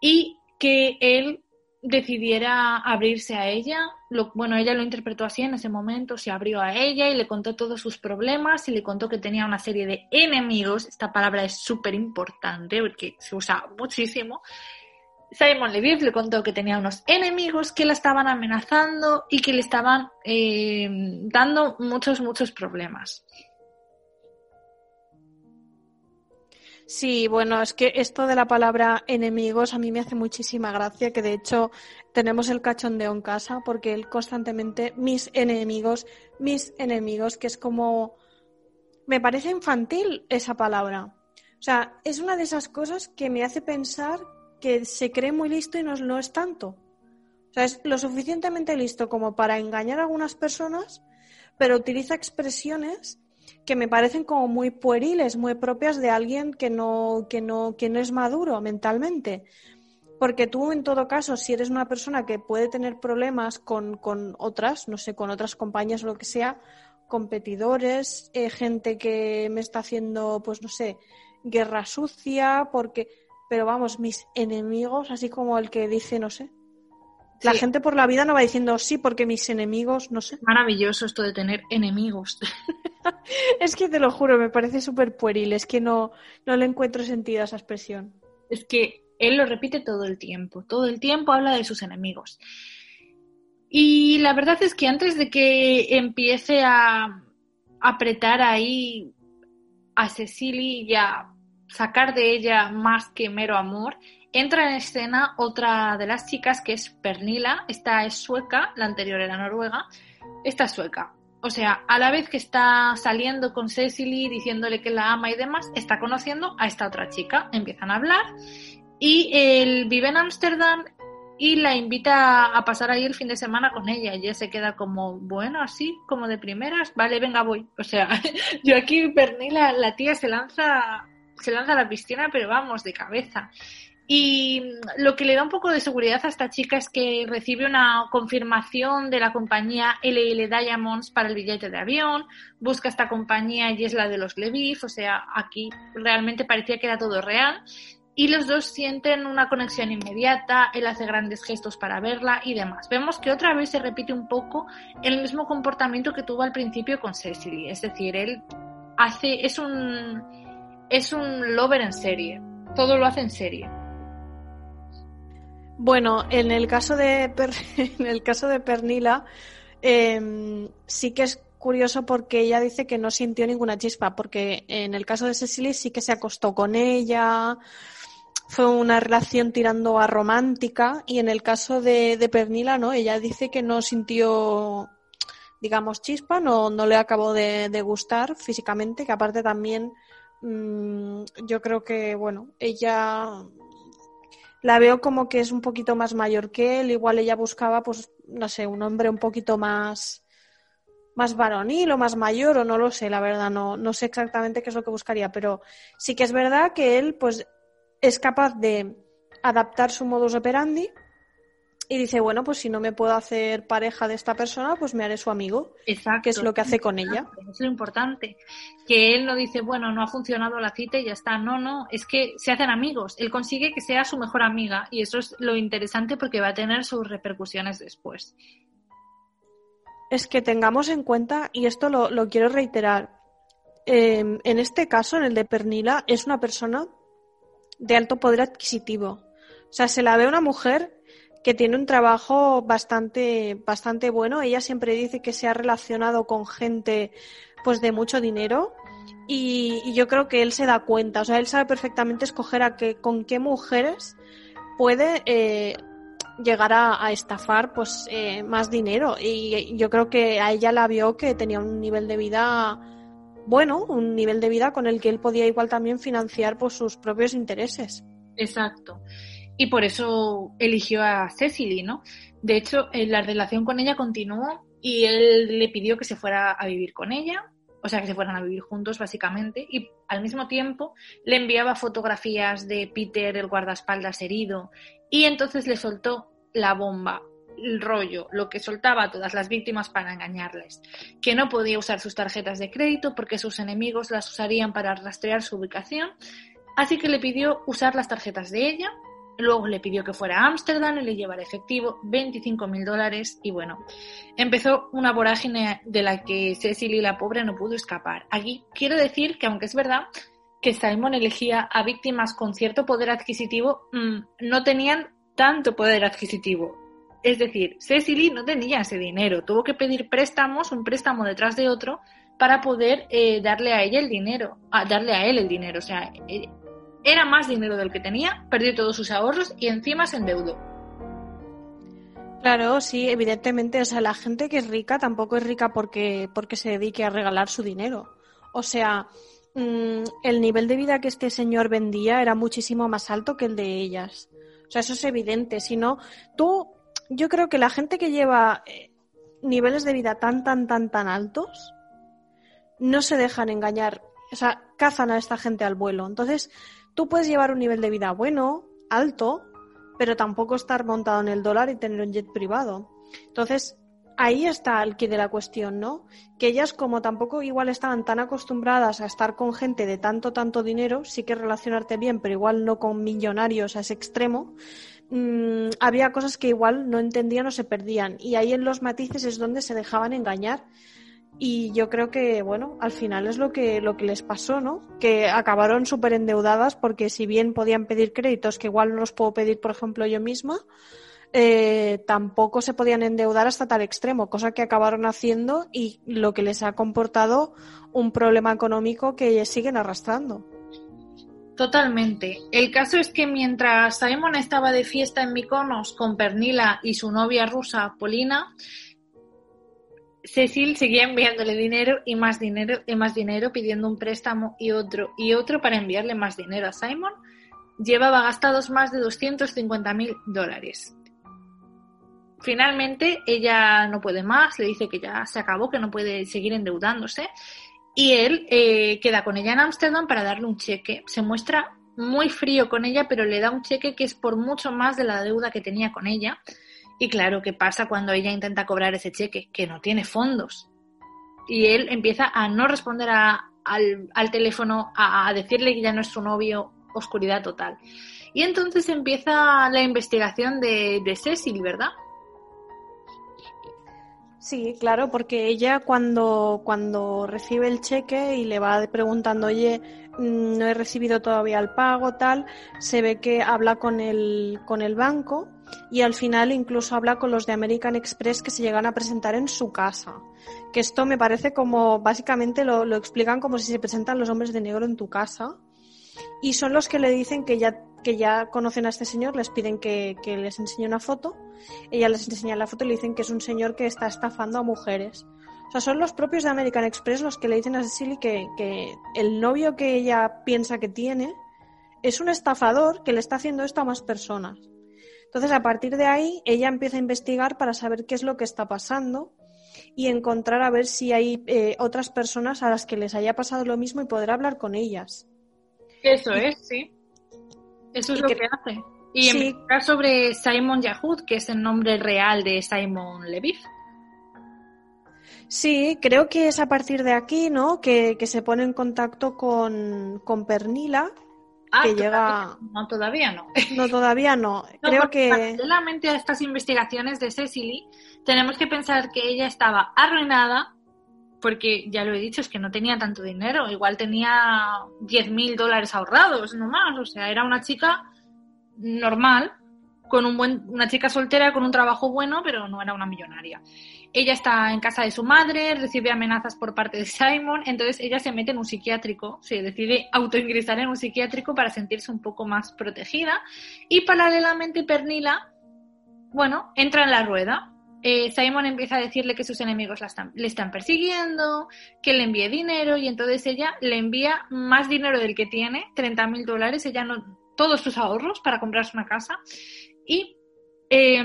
y que él decidiera abrirse a ella. Lo, bueno, ella lo interpretó así en ese momento, se abrió a ella y le contó todos sus problemas y le contó que tenía una serie de enemigos. Esta palabra es súper importante porque se usa muchísimo. Simon Leviev le contó que tenía unos enemigos que la estaban amenazando y que le estaban eh, dando muchos, muchos problemas. Sí, bueno, es que esto de la palabra enemigos a mí me hace muchísima gracia, que de hecho tenemos el cachondeo en casa porque él constantemente, mis enemigos, mis enemigos, que es como... Me parece infantil esa palabra. O sea, es una de esas cosas que me hace pensar que se cree muy listo y no, no es tanto. O sea, es lo suficientemente listo como para engañar a algunas personas, pero utiliza expresiones que me parecen como muy pueriles, muy propias de alguien que no, que no, que no es maduro mentalmente. Porque tú, en todo caso, si eres una persona que puede tener problemas con, con otras, no sé, con otras compañías o lo que sea, competidores, eh, gente que me está haciendo, pues no sé, guerra sucia, porque, pero vamos, mis enemigos, así como el que dice, no sé. La gente por la vida no va diciendo sí, porque mis enemigos, no sé. Maravilloso esto de tener enemigos. *laughs* *laughs* es que te lo juro, me parece súper pueril, es que no, no le encuentro sentido a esa expresión. Es que él lo repite todo el tiempo, todo el tiempo habla de sus enemigos. Y la verdad es que antes de que empiece a apretar ahí a Cecily y a sacar de ella más que mero amor, entra en escena otra de las chicas que es Pernila, esta es sueca, la anterior era noruega, esta es sueca. O sea, a la vez que está saliendo con Cecily, diciéndole que la ama y demás, está conociendo a esta otra chica. Empiezan a hablar y él vive en Ámsterdam y la invita a pasar ahí el fin de semana con ella. Y ella se queda como, bueno, así, como de primeras, vale, venga, voy. O sea, *laughs* yo aquí, Pernila, la tía se lanza, se lanza a la piscina, pero vamos, de cabeza. Y lo que le da un poco de seguridad a esta chica es que recibe una confirmación de la compañía LL Diamonds para el billete de avión, busca esta compañía y es la de los Leviv, o sea, aquí realmente parecía que era todo real. y los dos sienten una conexión inmediata, él hace grandes gestos para verla y demás. Vemos que otra vez se repite un poco el mismo comportamiento que tuvo al principio con Cecily, es decir, él hace es un es un lover en serie, todo lo hace en serie. Bueno, en el caso de *laughs* en el caso de Pernila em, sí que es curioso porque ella dice que no sintió ninguna chispa, porque en el caso de Cecily sí que se acostó con ella, fue una relación tirando a romántica y en el caso de, Pernila, ¿no? Ella dice que no sintió, digamos, chispa, no, no le acabó de, gustar físicamente, que aparte también mm, yo creo que, bueno, ella la veo como que es un poquito más mayor que él, igual ella buscaba, pues, no sé, un hombre un poquito más más varonil o más mayor o no lo sé, la verdad, no, no sé exactamente qué es lo que buscaría, pero sí que es verdad que él, pues, es capaz de adaptar su modus operandi y dice, bueno, pues si no me puedo hacer pareja de esta persona, pues me haré su amigo. Exacto. Que es lo que hace con ella. Es lo importante. Que él no dice, bueno, no ha funcionado la cita y ya está. No, no, es que se hacen amigos. Él consigue que sea su mejor amiga y eso es lo interesante porque va a tener sus repercusiones después. Es que tengamos en cuenta, y esto lo, quiero reiterar, em, en este caso, en el de Pernila, es una persona de alto poder adquisitivo. O sea, se la ve una mujer que tiene un trabajo bastante, bastante bueno. Ella siempre dice que se ha relacionado con gente pues de mucho dinero y, yo creo que él se da cuenta, o sea, él sabe perfectamente escoger a qué, con qué mujeres puede eh, llegar a, estafar pues eh, más dinero y yo creo que a ella la vio que tenía un nivel de vida bueno, un nivel de vida con el que él podía igual también financiar pues, sus propios intereses. Exacto. Y por eso eligió a Cecily, ¿no? De hecho, eh, la relación con ella continuó y él le pidió que se fuera a vivir con ella, o sea, que se fueran a vivir juntos básicamente, y al mismo tiempo le enviaba fotografías de Peter, el guardaespaldas herido, y entonces le soltó la bomba el rollo, lo que soltaba a todas las víctimas para engañarles, que no podía usar sus tarjetas de crédito porque sus enemigos las usarían para rastrear su ubicación, así que le pidió usar las tarjetas de ella, luego le pidió que fuera a Ámsterdam y le llevara efectivo 25 mil dólares y bueno, empezó una vorágine de la que Cecily la pobre no pudo escapar. Aquí quiero decir que aunque es verdad que Simon elegía a víctimas con cierto poder adquisitivo, mm, no tenían tanto poder adquisitivo. Es decir, Cecily no tenía ese dinero, tuvo que pedir préstamos, un préstamo detrás de otro, para poder eh, darle a ella el dinero, a darle a él el dinero. O sea, eh, era más dinero del que tenía, perdió todos sus ahorros y encima se endeudó. Claro, sí, evidentemente. O sea, la gente que es rica tampoco es rica porque, porque se dedique a regalar su dinero. O sea, mm, el nivel de vida que este señor vendía era muchísimo más alto que el de ellas. O sea, eso es evidente. Si no, tú yo creo que la gente que lleva eh, niveles de vida tan, tan, tan, tan altos, no se dejan engañar. O sea, cazan a esta gente al vuelo. Entonces, tú puedes llevar un nivel de vida bueno, alto, pero tampoco estar montado en el dólar y tener un jet privado. Entonces, ahí está el que de la cuestión, ¿no? Que ellas, como tampoco igual estaban tan acostumbradas a estar con gente de tanto, tanto dinero, sí que relacionarte bien, pero igual no con millonarios a ese extremo, Mm, había cosas que igual no entendían o se perdían. Y ahí en los matices es donde se dejaban engañar. Y yo creo que, bueno, al final es lo que, lo que les pasó, ¿no? Que acabaron súper endeudadas porque si bien podían pedir créditos, que igual no los puedo pedir, por ejemplo, yo misma, eh, tampoco se podían endeudar hasta tal extremo, cosa que acabaron haciendo y lo que les ha comportado un problema económico que siguen arrastrando. Totalmente. El caso es que mientras Simon estaba de fiesta en Mykonos con Pernila y su novia rusa Polina, Cecil seguía enviándole dinero y más dinero y más dinero, pidiendo un préstamo y otro y otro para enviarle más dinero a Simon. Llevaba gastados más de 250 mil dólares. Finalmente, ella no puede más, le dice que ya se acabó, que no puede seguir endeudándose y él eh, queda con ella en Ámsterdam para darle un cheque. Se muestra muy frío con ella, pero le da un cheque que es por mucho más de la deuda que tenía con ella. Y claro, ¿qué pasa cuando ella intenta cobrar ese cheque? Que no tiene fondos. Y él empieza a no responder al, teléfono, a, decirle que ya no es su novio, oscuridad total. Y entonces empieza la investigación de, de Cecil, ¿verdad? Sí, claro, porque ella cuando, cuando recibe el cheque y le va preguntando, oye, mm, no he recibido todavía el pago, tal, se ve que habla con el, con el banco y al final incluso habla con los de American Express que se llegan a presentar en su casa. Que esto me parece como, básicamente lo, lo explican como si se presentan los hombres de negro en tu casa y son los que le dicen que ya, que ya conocen a este señor, les piden que, les enseñe una foto, ella les enseña la foto y le dicen que es un señor que está estafando a mujeres. O sea, son los propios de American Express los que le dicen a Cecily que, que el novio que ella piensa que tiene es un estafador que le está haciendo esto a más personas. Entonces, a partir de ahí, ella empieza a investigar para saber qué es lo que está pasando y encontrar a ver si hay eh, otras personas a las que les haya pasado lo mismo y poder hablar con ellas. Eso es, sí. Eso es lo que, hace. Y sí. sobre Simon Yahud, que es el nombre real de Simon Levif. Sí, creo que es a partir de aquí, ¿no? Que, que se pone en contacto con, con Pernila, Ah, que llega. No, todavía no. No, todavía no. *laughs* No, Creo que. Paralelamente a estas investigaciones de Cecily, tenemos que pensar que ella estaba arruinada porque, ya lo he dicho, es que no tenía tanto dinero. Igual tenía 10 mil dólares ahorrados, no más. O sea, era una chica normal, con un buen, una chica soltera con un trabajo bueno, pero no era una millonaria. Ella está en casa de su madre, recibe amenazas por parte de Simon, entonces ella se mete en un psiquiátrico, se decide autoingresar en un psiquiátrico para sentirse un poco más protegida y paralelamente Pernila, bueno, entra en la rueda. Eh, Simon empieza a decirle que sus enemigos le están persiguiendo, que le envíe dinero y entonces ella le envía más dinero del que tiene, 30 mil dólares, ella no, todos sus ahorros para comprarse una casa y eh,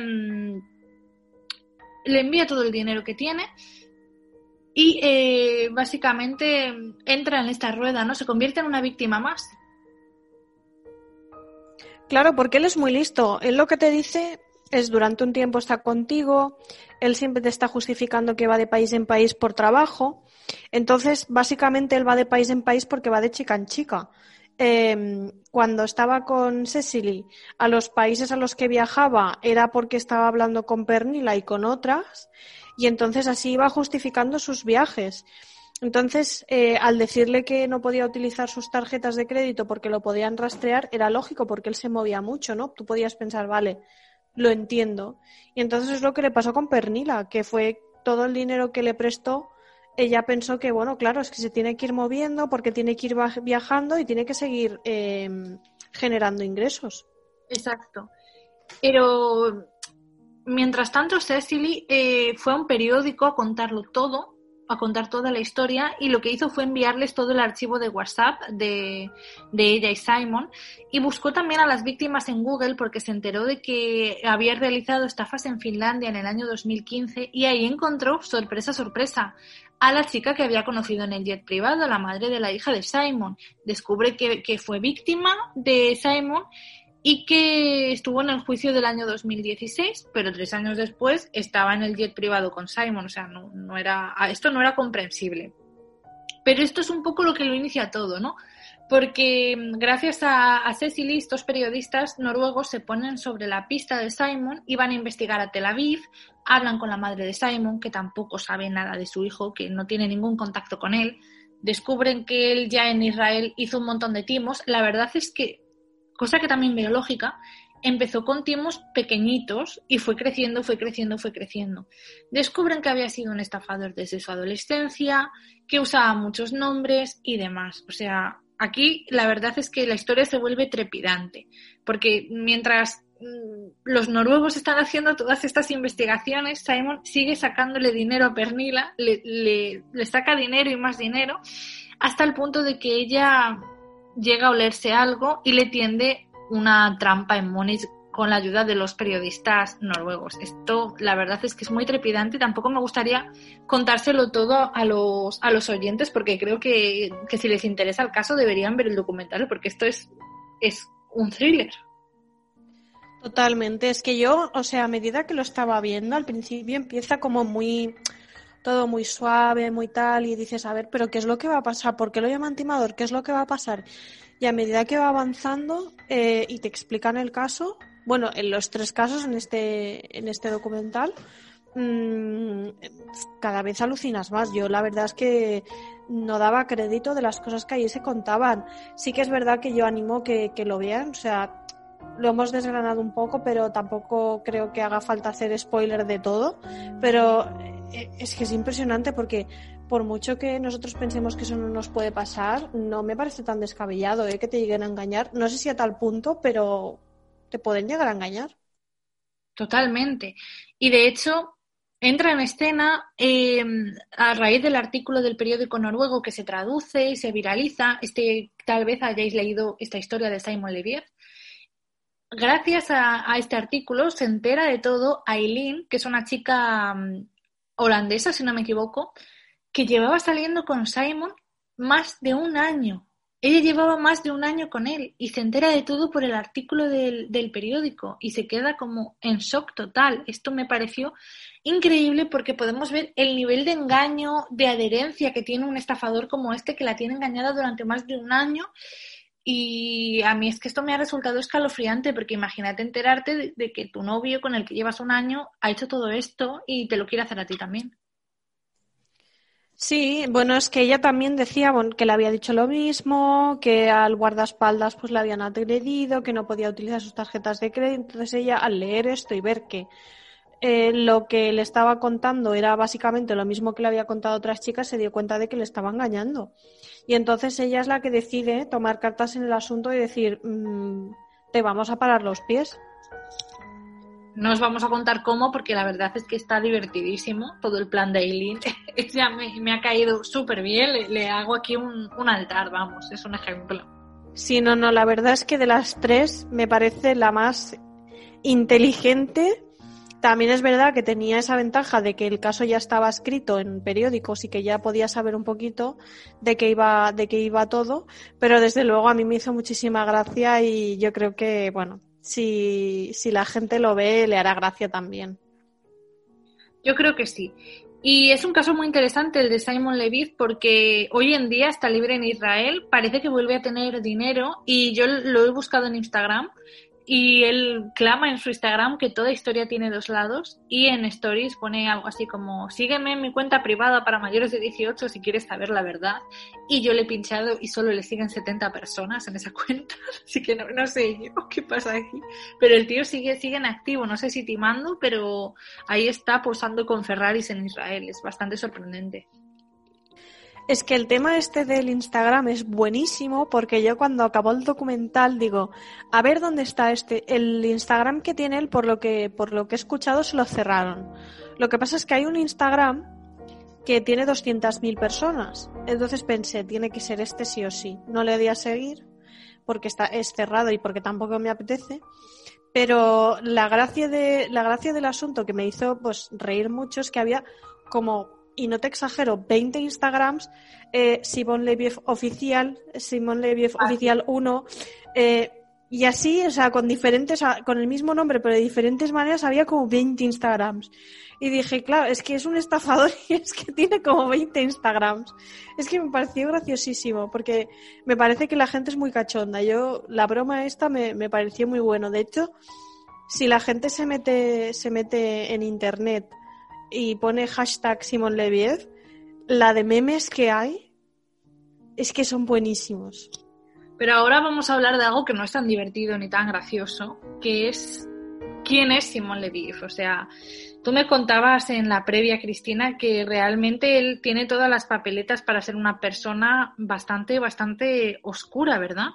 le envía todo el dinero que tiene y eh, básicamente entra en esta rueda, ¿no? Se convierte en una víctima más. Claro, porque él es muy listo. Él lo que te dice es durante un tiempo está contigo, él siempre te está justificando que va de país en país por trabajo. Entonces, básicamente él va de país en país porque va de chica en chica. Eh, cuando estaba con Cecily, a los países a los que viajaba era porque estaba hablando con Pernila y con otras, y entonces así iba justificando sus viajes. Entonces, eh, al decirle que no podía utilizar sus tarjetas de crédito porque lo podían rastrear, era lógico porque él se movía mucho, ¿no? Tú podías pensar, vale, lo entiendo. Y entonces es lo que le pasó con Pernila, que fue todo el dinero que le prestó ella pensó que, bueno, claro, es que se tiene que ir moviendo porque tiene que ir viajando y tiene que seguir eh, generando ingresos. Exacto. Pero mientras tanto, Cecily eh, fue a un periódico a contarlo todo, a contar toda la historia, y lo que hizo fue enviarles todo el archivo de WhatsApp de, de ella y Simon, y buscó también a las víctimas en Google porque se enteró de que había realizado estafas en Finlandia en el año 2015, y ahí encontró, sorpresa, sorpresa, a la chica que había conocido en el jet privado, la madre de la hija de Simon. Descubre que, que, fue víctima de Simon y que estuvo en el juicio del año 2016, pero tres años después estaba en el jet privado con Simon. O sea, no, no era, esto no era comprensible. Pero esto es un poco lo que lo inicia todo, ¿no? Porque gracias a, a Cecily, estos periodistas noruegos se ponen sobre la pista de Simon y van a investigar a Tel Aviv, hablan con la madre de Simon, que tampoco sabe nada de su hijo, que no tiene ningún contacto con él, descubren que él ya en Israel hizo un montón de timos. La verdad es que, cosa que también veo lógica, empezó con timos pequeñitos y fue creciendo, fue creciendo, fue creciendo. Descubren que había sido un estafador desde su adolescencia, que usaba muchos nombres y demás. O sea, aquí la verdad es que la historia se vuelve trepidante, porque mientras los noruegos están haciendo todas estas investigaciones, Simon sigue sacándole dinero a Pernila, le, le, saca dinero y más dinero, hasta el punto de que ella llega a olerse algo y le tiende una trampa en Múnich con la ayuda de los periodistas noruegos. Esto, la verdad es que es muy trepidante tampoco me gustaría contárselo todo a los, a los oyentes porque creo que, que si les interesa el caso deberían ver el documental porque esto es, es un thriller. Totalmente, es que yo, o sea, a medida que lo estaba viendo, al principio empieza como muy, todo muy suave, muy tal, y dices, a ver, pero ¿qué es lo que va a pasar? ¿Por qué lo llaman timador? ¿Qué es lo que va a pasar? y a medida que va avanzando eh, y te explican el caso, bueno, en los tres casos en este, en este documental, mmm, cada vez alucinas más. Yo la verdad es que no daba crédito de las cosas que ahí se contaban. Sí que es verdad que yo animo que, lo vean, o sea, lo hemos desgranado un poco, pero tampoco creo que haga falta hacer spoiler de todo. Pero es que es impresionante porque por mucho que nosotros pensemos que eso no nos puede pasar, no me parece tan descabellado ¿eh? que te lleguen a engañar. No sé si a tal punto, pero te pueden llegar a engañar. Totalmente. Y de hecho, entra en escena eh, a raíz del artículo del periódico noruego que se traduce y se viraliza. Este, tal vez hayáis leído esta historia de Simon Levier. Gracias a, a este artículo se entera de todo Aileen, que es una chica um, holandesa, si no me equivoco, que llevaba saliendo con Simon más de un año. Ella llevaba más de un año con él y se entera de todo por el artículo del, del, periódico y se queda como en shock total. Esto me pareció increíble porque podemos ver el nivel de engaño, de adherencia que tiene un estafador como este que la tiene engañada durante más de un año. Y a mí es que esto me ha resultado escalofriante porque imagínate enterarte de, de que tu novio con el que llevas un año ha hecho todo esto y te lo quiere hacer a ti también. Sí, bueno, es que ella también decía bueno, que le había dicho lo mismo, que al guardaespaldas pues le habían agredido, que no podía utilizar sus tarjetas de crédito. Entonces ella, al leer esto y ver que eh, lo que le estaba contando era básicamente lo mismo que le había contado a otras chicas, se dio cuenta de que le estaba engañando. Y entonces ella es la que decide tomar cartas en el asunto y decir, mmm, te vamos a parar los pies. No os vamos a contar cómo, porque la verdad es que está divertidísimo todo el plan de Aileen. ya *laughs* me, me, ha caído súper bien. Le, le, hago aquí un, un, altar, vamos, es un ejemplo. Sí, no, no, la verdad es que de las tres me parece la más inteligente. También es verdad que tenía esa ventaja de que el caso ya estaba escrito en periódicos y que ya podía saber un poquito de qué iba, de qué iba todo, pero desde luego a mí me hizo muchísima gracia y yo creo que, bueno, si, si la gente lo ve, le hará gracia también. Yo creo que sí. Y es un caso muy interesante el de Simon Levitt porque hoy en día está libre en Israel, parece que vuelve a tener dinero y yo lo he buscado en Instagram y él clama en su Instagram que toda historia tiene dos lados y en Stories pone algo así como sígueme en mi cuenta privada para mayores de 18 si quieres saber la verdad y yo le he pinchado y solo le siguen 70 personas en esa *laughs* cuenta así que no, no sé yo qué pasa aquí. Pero el tío sigue, sigue en activo no sé si timando pero ahí está posando con Ferraris en Israel es bastante sorprendente es que el tema este del Instagram es buenísimo porque yo cuando acabó el documental digo, a ver dónde está este. El Instagram que tiene él, por lo que, por lo que he escuchado, se lo cerraron. Lo que pasa es que hay un Instagram que tiene 200.000 personas. Entonces pensé, tiene que ser este sí o sí. No le di a seguir porque está, es cerrado y porque tampoco me apetece. Pero la gracia, de, la gracia del asunto que me hizo pues reír mucho es que había como y no te exagero, 20 Instagrams, eh, Simon Leviev oficial, Simon Leviev ah, oficial 1, eh, y así, o sea, con diferentes, con el mismo nombre, pero de diferentes maneras, había como 20 Instagrams. Y dije, claro, es que es un estafador *laughs* y es que tiene como 20 Instagrams. Es que me pareció graciosísimo, porque me parece que la gente es muy cachonda. Yo, la broma esta me, me pareció muy bueno. De hecho, si la gente se mete, se mete en internet y pone hashtag Simon Leviev, la de memes que hay es que son buenísimos. Pero ahora vamos a hablar de algo que no es tan divertido ni tan gracioso, que es quién es Simon Leviev. O sea, tú me contabas en la previa, Cristina, que realmente él tiene todas las papeletas para ser una persona bastante, bastante oscura, ¿verdad?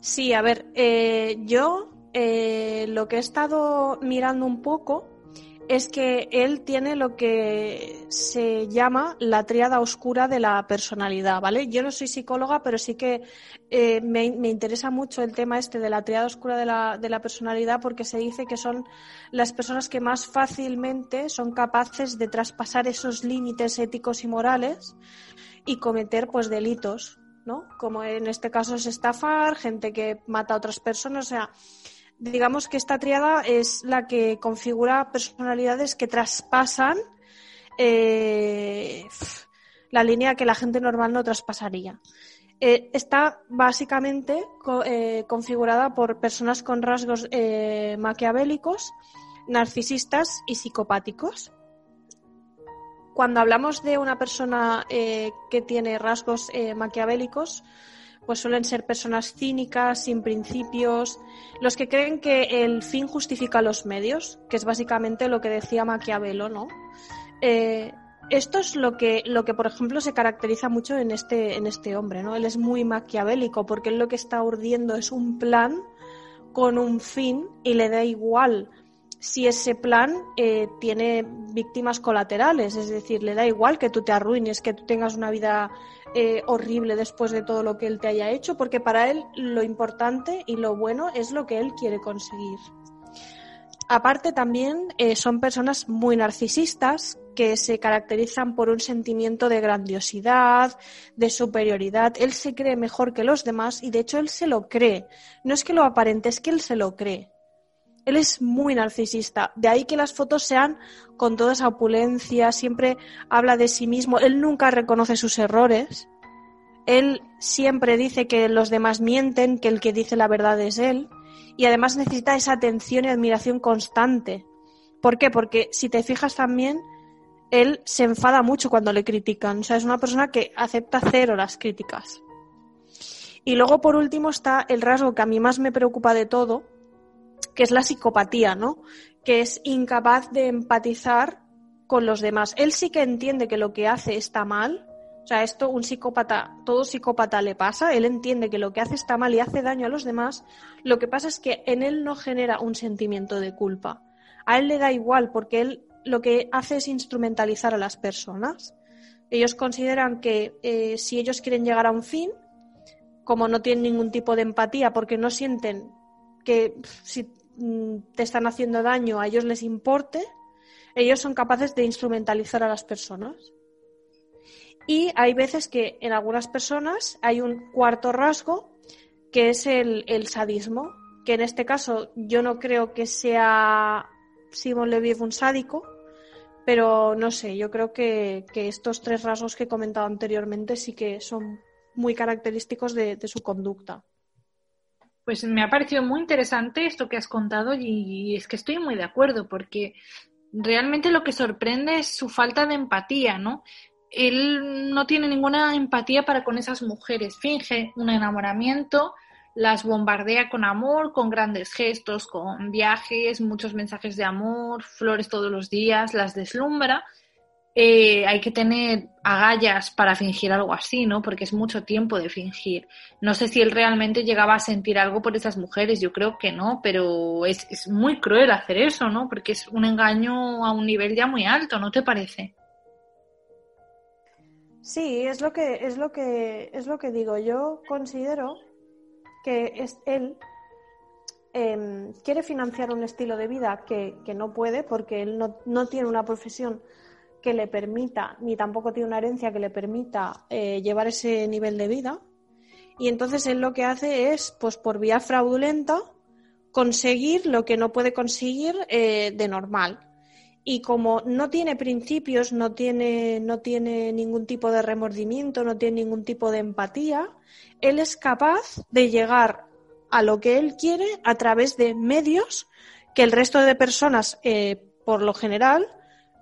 Sí, a ver, eh, yo eh, lo que he estado mirando un poco es que él tiene lo que se llama la triada oscura de la personalidad, ¿vale? Yo no soy psicóloga, pero sí que eh, me, me, interesa mucho el tema este de la triada oscura de la, de la personalidad porque se dice que son las personas que más fácilmente son capaces de traspasar esos límites éticos y morales y cometer pues delitos, ¿no? Como en este caso es estafar, gente que mata a otras personas, o sea, digamos que esta triada es la que configura personalidades que traspasan eh, la línea que la gente normal no traspasaría. eh, está básicamente eh, configurada por personas con rasgos maquiavélicos, narcisistas y psicopáticos. Cuando hablamos de una persona que tiene rasgos maquiavélicos, pues suelen ser personas cínicas, sin principios, los que creen que el fin justifica los medios, que es básicamente lo que decía Maquiavelo, ¿no? esto es lo que, lo que, por ejemplo, se caracteriza mucho en este, en este hombre, ¿no? Él es muy maquiavélico porque él lo que está urdiendo es un plan con un fin y le da igual si ese plan eh, tiene víctimas colaterales, es decir, le da igual que tú te arruines, que tú tengas una vida eh, horrible después de todo lo que él te haya hecho, porque para él lo importante y lo bueno es lo que él quiere conseguir. Aparte también eh, son personas muy narcisistas que se caracterizan por un sentimiento de grandiosidad, de superioridad. Él se cree mejor que los demás y de hecho él se lo cree. No es que lo aparente, es que él se lo cree. Él es muy narcisista. De ahí que las fotos sean con toda esa opulencia, siempre habla de sí mismo. Él nunca reconoce sus errores. Él siempre dice que los demás mienten, que el que dice la verdad es él y además necesita esa atención y admiración constante. ¿Por qué? Porque si te fijas también, él se enfada mucho cuando le critican. O sea, es una persona que acepta cero las críticas. Y luego, por último, está el rasgo que a mí más me preocupa de todo, que es la psicopatía, ¿no? Que es incapaz de empatizar con los demás. Él sí que entiende que lo que hace está mal, o sea, esto un psicópata, todo psicópata le pasa, él entiende que lo que hace está mal y hace daño a los demás, lo que pasa es que en él no genera un sentimiento de culpa. A él le da igual porque él lo que hace es instrumentalizar a las personas. Ellos consideran que eh, si ellos quieren llegar a un fin, como no tienen ningún tipo de empatía porque no sienten que si mm, te están haciendo daño a ellos les importe, ellos son capaces de instrumentalizar a las personas. Y hay veces que en algunas personas hay un cuarto rasgo que es el, sadismo, que en este caso yo no creo que sea Simon Leviev un sádico, pero no sé, yo creo que, estos tres rasgos que he comentado anteriormente sí que son muy característicos de, su conducta. Pues me ha parecido muy interesante esto que has contado y es que estoy muy de acuerdo porque realmente lo que sorprende es su falta de empatía, ¿no? él no tiene ninguna empatía para con esas mujeres, finge un enamoramiento, las bombardea con amor, con grandes gestos, con viajes, muchos mensajes de amor, flores todos los días, las deslumbra. Eh, hay que tener agallas para fingir algo así, ¿no? Porque es mucho tiempo de fingir. No sé si él realmente llegaba a sentir algo por esas mujeres, yo creo que no, pero es, es muy cruel hacer eso, ¿no? Porque es un engaño a un nivel ya muy alto, ¿no te parece? Sí, es lo que, es lo que, es lo que digo. Yo considero que es él em, quiere financiar un estilo de vida que, no puede porque él no, tiene una profesión que le permita, ni tampoco tiene una herencia que le permita eh, llevar ese nivel de vida. Y entonces él lo que hace es, pues por vía fraudulenta, conseguir lo que no puede conseguir eh, de normal y como no tiene principios, no tiene, no tiene ningún tipo de remordimiento, no tiene ningún tipo de empatía, él es capaz de llegar a lo que él quiere a través de medios que el resto de personas, eh, por lo general,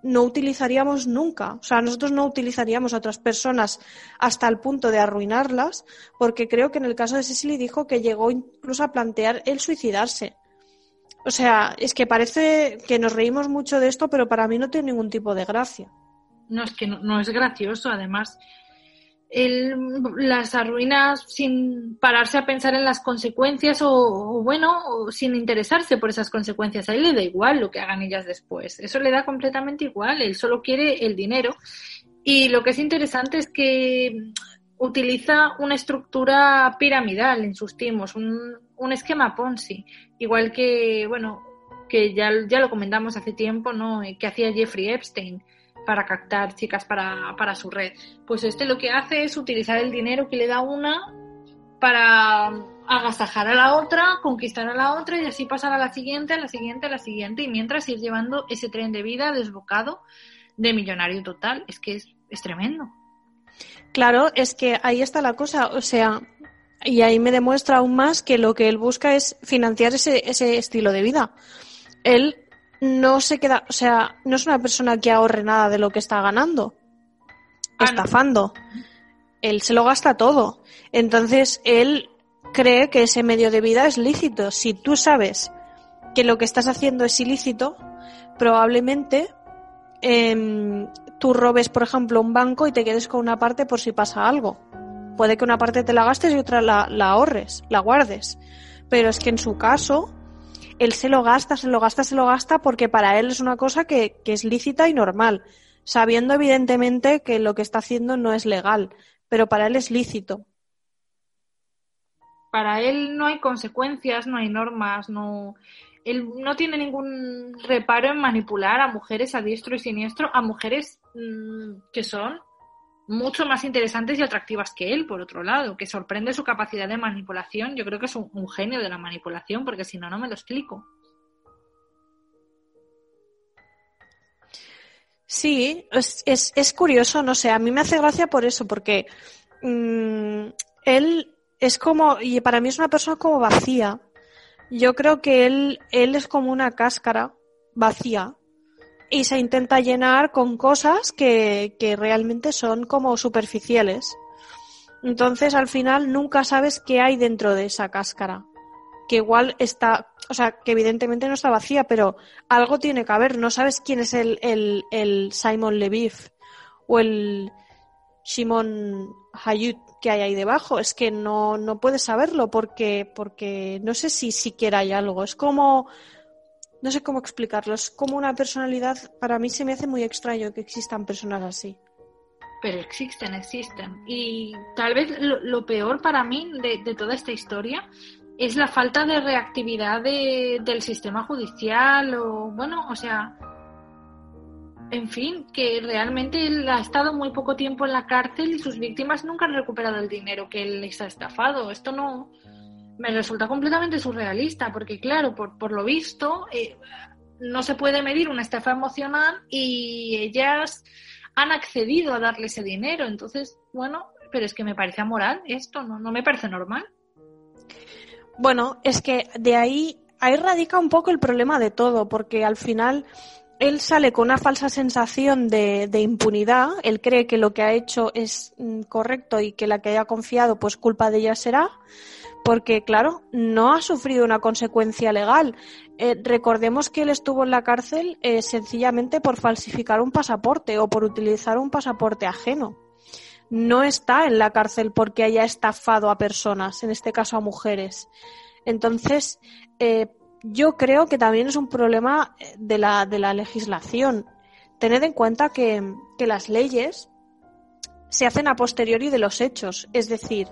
no utilizaríamos nunca. O sea, nosotros no utilizaríamos a otras personas hasta el punto de arruinarlas, porque creo que en el caso de Cecily dijo que llegó incluso a plantear el suicidarse. O sea, es que parece que nos reímos mucho de esto, pero para mí no tiene ningún tipo de gracia. No, es que no, es gracioso, además. Él las arruinas sin pararse a pensar en las consecuencias o, bueno, sin interesarse por esas consecuencias. A él le da igual lo que hagan ellas después. Eso le da completamente igual. Él solo quiere el dinero. Y lo que es interesante es que utiliza una estructura piramidal en sus timos, un, un esquema Ponzi, igual que, bueno, que ya, ya lo comentamos hace tiempo, ¿no? Que hacía Jeffrey Epstein para captar chicas para, para su red. Pues este lo que hace es utilizar el dinero que le da una para agasajar a la otra, conquistar a la otra y así pasar a la siguiente, a la siguiente, a la siguiente y mientras ir llevando ese tren de vida desbocado de millonario total. Es que es, es tremendo. Claro, es que ahí está la cosa, o sea, y ahí me demuestra aún más que lo que él busca es financiar ese, ese estilo de vida. Él no se queda, o sea, no es una persona que ahorre nada de lo que está ganando, Ah, no. estafando. Él se lo gasta todo. Entonces, él cree que ese medio de vida es lícito. Si tú sabes que lo que estás haciendo es ilícito, probablemente em, tú robes, por ejemplo, un banco y te quedes con una parte por si pasa algo. Puede que una parte te la gastes y otra la, la ahorres, la guardes. Pero es que en su caso, él se lo gasta, se lo gasta, se lo gasta porque para él es una cosa que, es lícita y normal, sabiendo evidentemente que lo que está haciendo no es legal, pero para él es lícito. Para él no hay consecuencias, no hay normas, no. Él no tiene ningún reparo en manipular a mujeres a diestro y siniestro, a mujeres mm, que son mucho más interesantes y atractivas que él, por otro lado, que sorprende su capacidad de manipulación. Yo creo que es un, genio de la manipulación, porque si no, no me lo explico. Sí, es, es, es curioso, no sé, a mí me hace gracia por eso, porque mm, él es como, y para mí es una persona como vacía. Yo creo que él, él es como una cáscara vacía y se intenta llenar con cosas que, que realmente son como superficiales. Entonces al final nunca sabes qué hay dentro de esa cáscara. Que igual está, o sea, que evidentemente no está vacía, pero algo tiene que haber. No sabes quién es el, el, el Simon Leviev o el Shimon Hayut que hay ahí debajo. Es que no, no puedes saberlo porque, porque no sé si siquiera hay algo. Es como, no sé cómo explicarlo. Es como una personalidad, para mí se me hace muy extraño que existan personas así. Pero existen, existen. Y tal vez lo, peor para mí de, de, toda esta historia es la falta de reactividad de, del sistema judicial o, bueno, o sea, en fin, que realmente él ha estado muy poco tiempo en la cárcel y sus víctimas nunca han recuperado el dinero que él les ha estafado. Esto no me resulta completamente surrealista, porque claro, por, por lo visto, eh, no se puede medir una estafa emocional y ellas han accedido a darle ese dinero. Entonces, bueno, pero es que me parece amoral esto, no, no me parece normal. Bueno, es que de ahí, ahí radica un poco el problema de todo, porque al final él sale con una falsa sensación de, de, impunidad, él cree que lo que ha hecho es mm, correcto y que la que haya confiado, pues culpa de ella será, porque claro, no ha sufrido una consecuencia legal. Eh, recordemos que él estuvo en la cárcel eh, sencillamente por falsificar un pasaporte o por utilizar un pasaporte ajeno. No está en la cárcel porque haya estafado a personas, en este caso a mujeres. Entonces, eh, yo creo que también es un problema de la, de la legislación. Tened en cuenta que, que, las leyes se hacen a posteriori de los hechos. Es decir,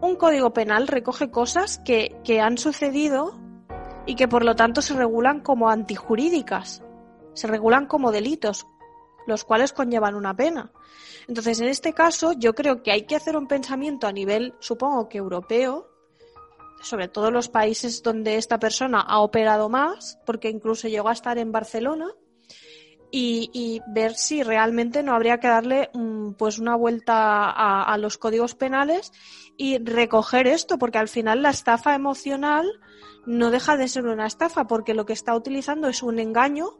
un código penal recoge cosas que, que han sucedido y que por lo tanto se regulan como antijurídicas. Se regulan como delitos, los cuales conllevan una pena. Entonces, en este caso, yo creo que hay que hacer un pensamiento a nivel, supongo que europeo, sobre todo los países donde esta persona ha operado más, porque incluso llegó a estar en Barcelona, y, y ver si realmente no habría que darle um, pues una vuelta a, a, los códigos penales y recoger esto, porque al final la estafa emocional no deja de ser una estafa, porque lo que está utilizando es un engaño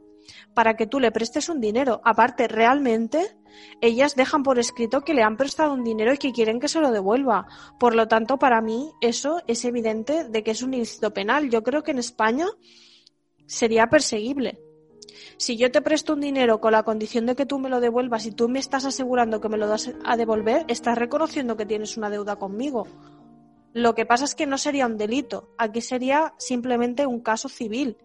para que tú le prestes un dinero. Aparte, realmente, ellas dejan por escrito que le han prestado un dinero y que quieren que se lo devuelva. Por lo tanto, para mí, eso es evidente de que es un ilícito penal. Yo creo que en España sería perseguible. Si yo te presto un dinero con la condición de que tú me lo devuelvas y tú me estás asegurando que me lo das a devolver, estás reconociendo que tienes una deuda conmigo. Lo que pasa es que no sería un delito. Aquí sería simplemente un caso civil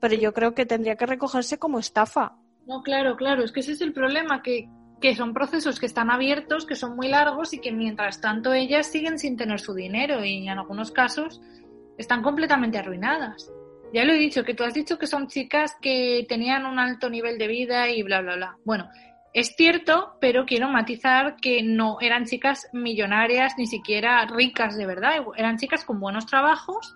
pero yo creo que tendría que recogerse como estafa. No, claro, claro, es que ese es el problema, que, que son procesos que están abiertos, que son muy largos y que mientras tanto ellas siguen sin tener su dinero y en algunos casos están completamente arruinadas. Ya lo he dicho, que tú has dicho que son chicas que tenían un alto nivel de vida y bla, bla, bla. Bueno, es cierto, pero quiero matizar que no eran chicas millonarias, ni siquiera ricas de verdad, eran chicas con buenos trabajos,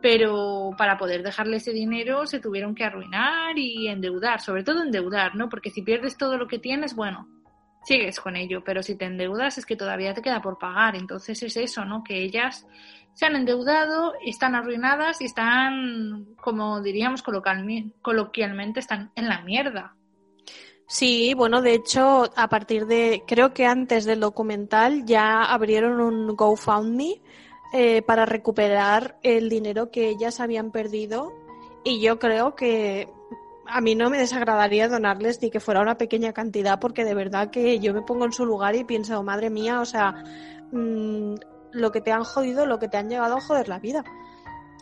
pero para poder dejarle ese dinero se tuvieron que arruinar y endeudar, sobre todo endeudar, ¿no? Porque si pierdes todo lo que tienes, bueno, sigues con ello, pero si te endeudas es que todavía te queda por pagar. Entonces es eso, ¿no? Que ellas se han endeudado, están arruinadas y están, como diríamos coloquialmente, están en la mierda. Sí, bueno, de hecho, a partir de, creo que antes del documental ya abrieron un GoFundMe eh, para recuperar el dinero que ellas habían perdido y yo creo que a mí no me desagradaría donarles ni que fuera una pequeña cantidad porque de verdad que yo me pongo en su lugar y pienso, madre mía, o sea, mmm, lo que te han jodido, lo que te han llegado a joder la vida.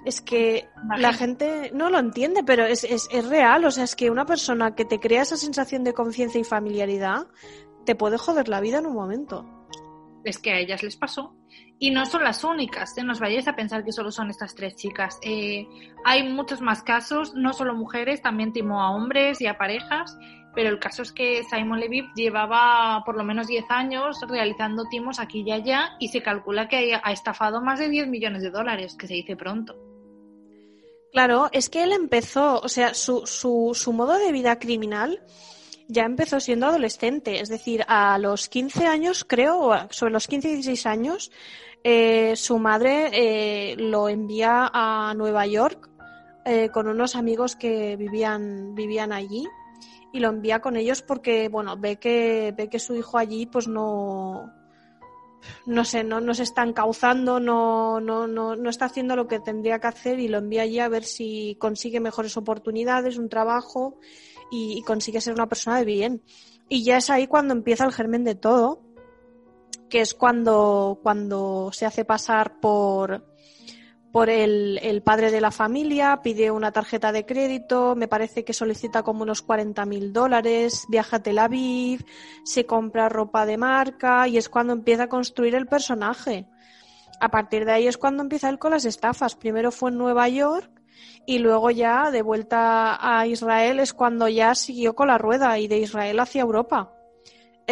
Es que la gente no lo entiende, pero es, es, es, real. O sea, es que una persona que te crea esa sensación de confianza y familiaridad te puede joder la vida en un momento. Es que a ellas les pasó. Y no son las únicas, ¿eh? no os vayáis a pensar que solo son estas tres chicas. Eh, hay muchos más casos, no solo mujeres, también timó a hombres y a parejas pero el caso es que Simon Levy llevaba por lo menos 10 años realizando timos aquí y allá y se calcula que ha estafado más de 10 millones de dólares, que se dice pronto. Claro, es que él empezó, o sea, su, su, su modo de vida criminal ya empezó siendo adolescente, es decir, a los 15 años, creo, sobre los 15 y 16 años, eh, su madre eh, lo envía a Nueva York eh, con unos amigos que vivían, vivían allí y lo envía con ellos porque, bueno, ve que, ve que su hijo allí pues no, no sé, no, no se está encauzando, no, no, no, no está haciendo lo que tendría que hacer y lo envía allí a ver si consigue mejores oportunidades, un trabajo y, y consigue ser una persona de bien. Y ya es ahí cuando empieza el germen de todo, que es cuando, cuando se hace pasar por, por el, el, padre de la familia, pide una tarjeta de crédito, me parece que solicita como unos 40 mil dólares, viaja a Tel Aviv, se compra ropa de marca y es cuando empieza a construir el personaje. A partir de ahí es cuando empieza él con las estafas. Primero fue en Nueva York y luego ya de vuelta a Israel es cuando ya siguió con la rueda y de Israel hacia Europa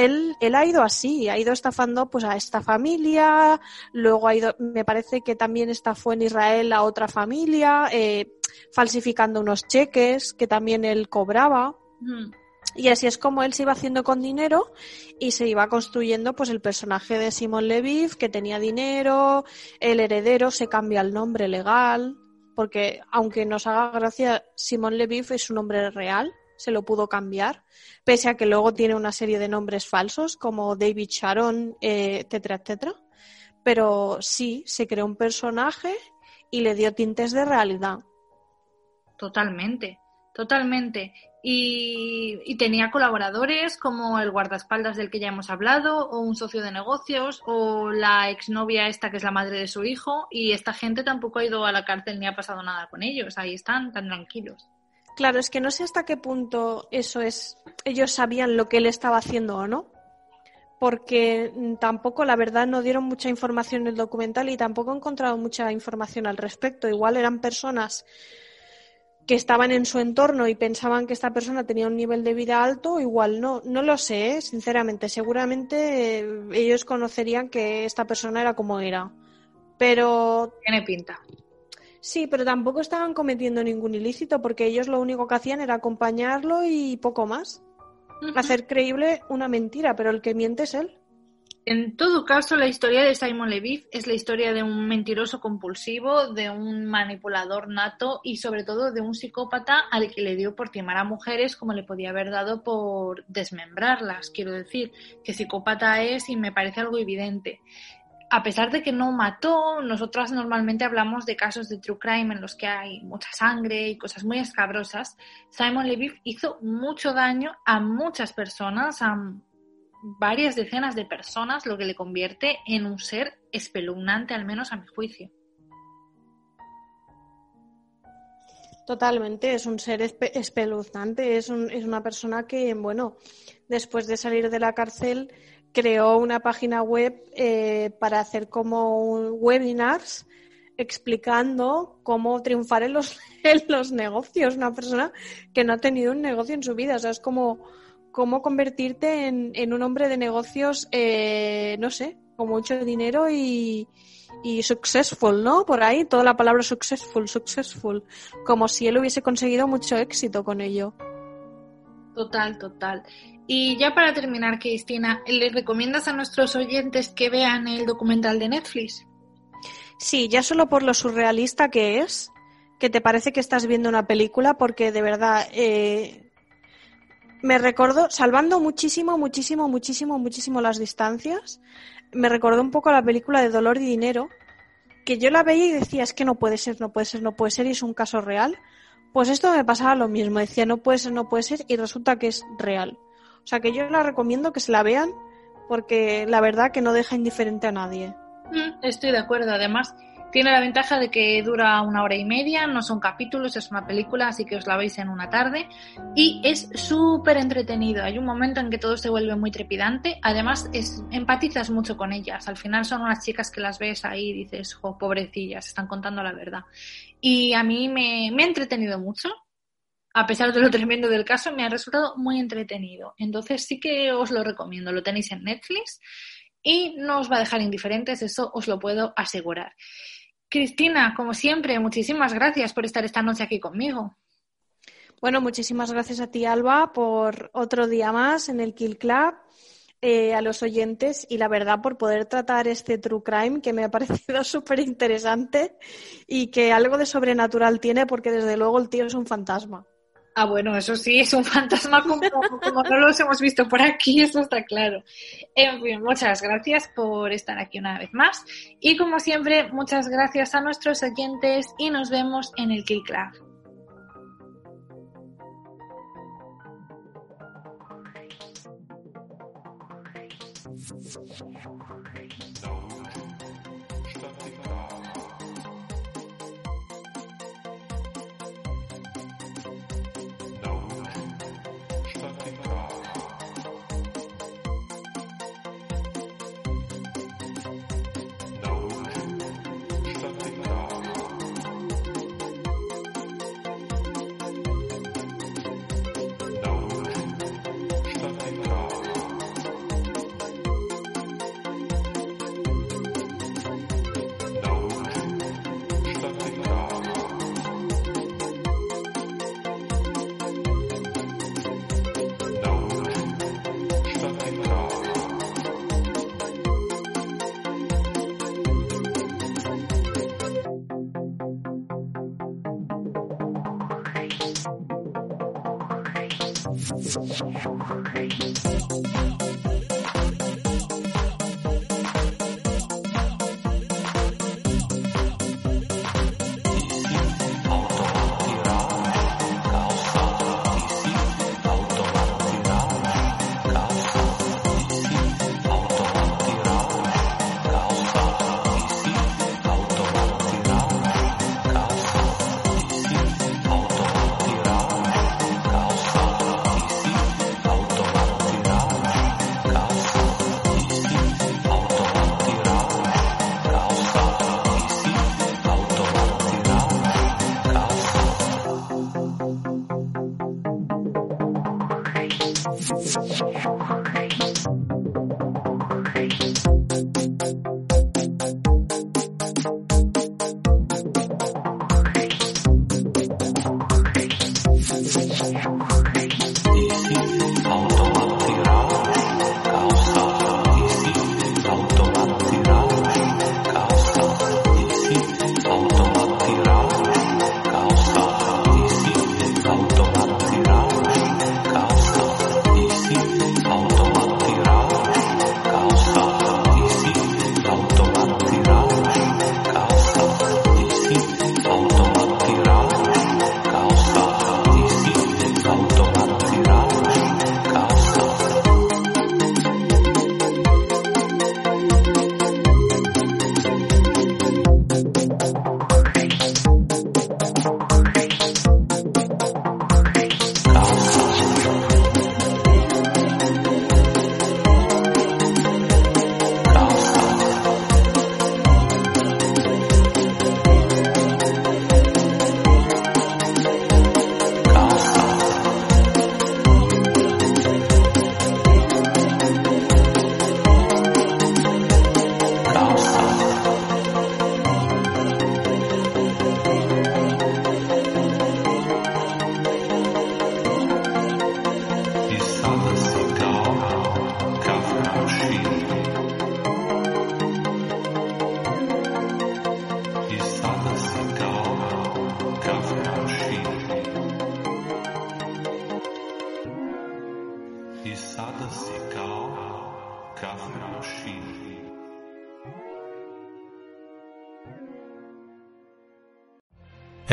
él, él ha ido así, ha ido estafando pues a esta familia, luego ha ido, me parece que también estafó en Israel a otra familia, eh, falsificando unos cheques que también él cobraba. Mm. Y así es como él se iba haciendo con dinero y se iba construyendo pues el personaje de Simon Leviv, que tenía dinero, el heredero se cambia el nombre legal, porque aunque nos haga gracia, Simon Leviv es un nombre real, se lo pudo cambiar, pese a que luego tiene una serie de nombres falsos como David Sharon, eh, etcétera, etcétera. Pero sí, se creó un personaje y le dio tintes de realidad. Totalmente, totalmente. Y, y, tenía colaboradores como el guardaespaldas del que ya hemos hablado, o un socio de negocios, o la exnovia esta que es la madre de su hijo, y esta gente tampoco ha ido a la cárcel ni ha pasado nada con ellos, ahí están tan tranquilos. Claro, es que no sé hasta qué punto eso es. Ellos sabían lo que él estaba haciendo o no. Porque tampoco, la verdad, no dieron mucha información en el documental y tampoco he encontrado mucha información al respecto. Igual eran personas que estaban en su entorno y pensaban que esta persona tenía un nivel de vida alto, igual no, no lo sé, ¿eh? sinceramente. Seguramente eh, ellos conocerían que esta persona era como era. Pero. Tiene pinta. Sí, pero tampoco estaban cometiendo ningún ilícito porque ellos lo único que hacían era acompañarlo y poco más. Hacer creíble una mentira, pero el que miente es él. En todo caso, la historia de Simon Levy es la historia de un mentiroso compulsivo, de un manipulador nato y sobre todo de un psicópata al que le dio por timar a mujeres como le podía haber dado por desmembrarlas. Quiero decir, que psicópata es y me parece algo evidente a pesar de que no mató, nosotras normalmente hablamos de casos de true crime en los que hay mucha sangre y cosas muy escabrosas. Simon Levy hizo mucho daño a muchas personas, a varias decenas de personas, lo que le convierte en un ser espeluznante, al menos a mi juicio. Totalmente, es un ser espeluznante, es una persona que, bueno, después de salir de la cárcel creó una página web eh, para hacer como un webinars explicando cómo triunfar en los, *laughs* en los negocios. Una persona que no ha tenido un negocio en su vida. O sea, es como cómo convertirte en, en un hombre de negocios, eh, no sé, con mucho dinero y, y successful, ¿no? Por ahí, toda la palabra successful, successful. Como si él hubiese conseguido mucho éxito con ello. Total, total. Y ya para terminar, Cristina, ¿les recomiendas a nuestros oyentes que vean el documental de Netflix? Sí, ya solo por lo surrealista que es, que te parece que estás viendo una película, porque de verdad eh, me recordó, salvando muchísimo, muchísimo, muchísimo, muchísimo las distancias, me recordó un poco la película de Dolor y Dinero, que yo la veía y decía, es que no puede ser, no puede ser, no puede ser, y es un caso real. Pues esto me pasaba lo mismo, decía, no puede ser, no puede ser, y resulta que es real. O sea que yo la recomiendo que se la vean, porque la verdad que no deja indiferente a nadie. Mm, estoy de acuerdo, además tiene la ventaja de que dura una hora y media, no son capítulos, es una película, así que os la veis en una tarde. Y es súper entretenido. Hay un momento en que todo se vuelve muy trepidante. Además, es, empatizas mucho con ellas. Al final son unas chicas que las ves ahí y dices, jo, pobrecillas, están contando la verdad. Y a mí me, me ha entretenido mucho. A pesar de lo *laughs* tremendo del caso, me ha resultado muy entretenido. Entonces sí que os lo recomiendo. Lo tenéis en Netflix y no os va a dejar indiferentes, eso os lo puedo asegurar. Cristina, como siempre, muchísimas gracias por estar esta noche aquí conmigo. Bueno, muchísimas gracias a ti, Alba, por otro día más en el Kill Club, eh, a los oyentes y la verdad por poder tratar este true crime que me ha *laughs* parecido súper interesante y que algo de sobrenatural tiene porque desde luego el tío es un fantasma. Ah, bueno, eso sí, es un fantasma como, no los hemos visto por aquí, *laughs* eso está claro. En fin, muchas gracias por estar aquí una vez más. Y como siempre, muchas gracias a nuestros oyentes y nos vemos en el Kill Club. so courageous.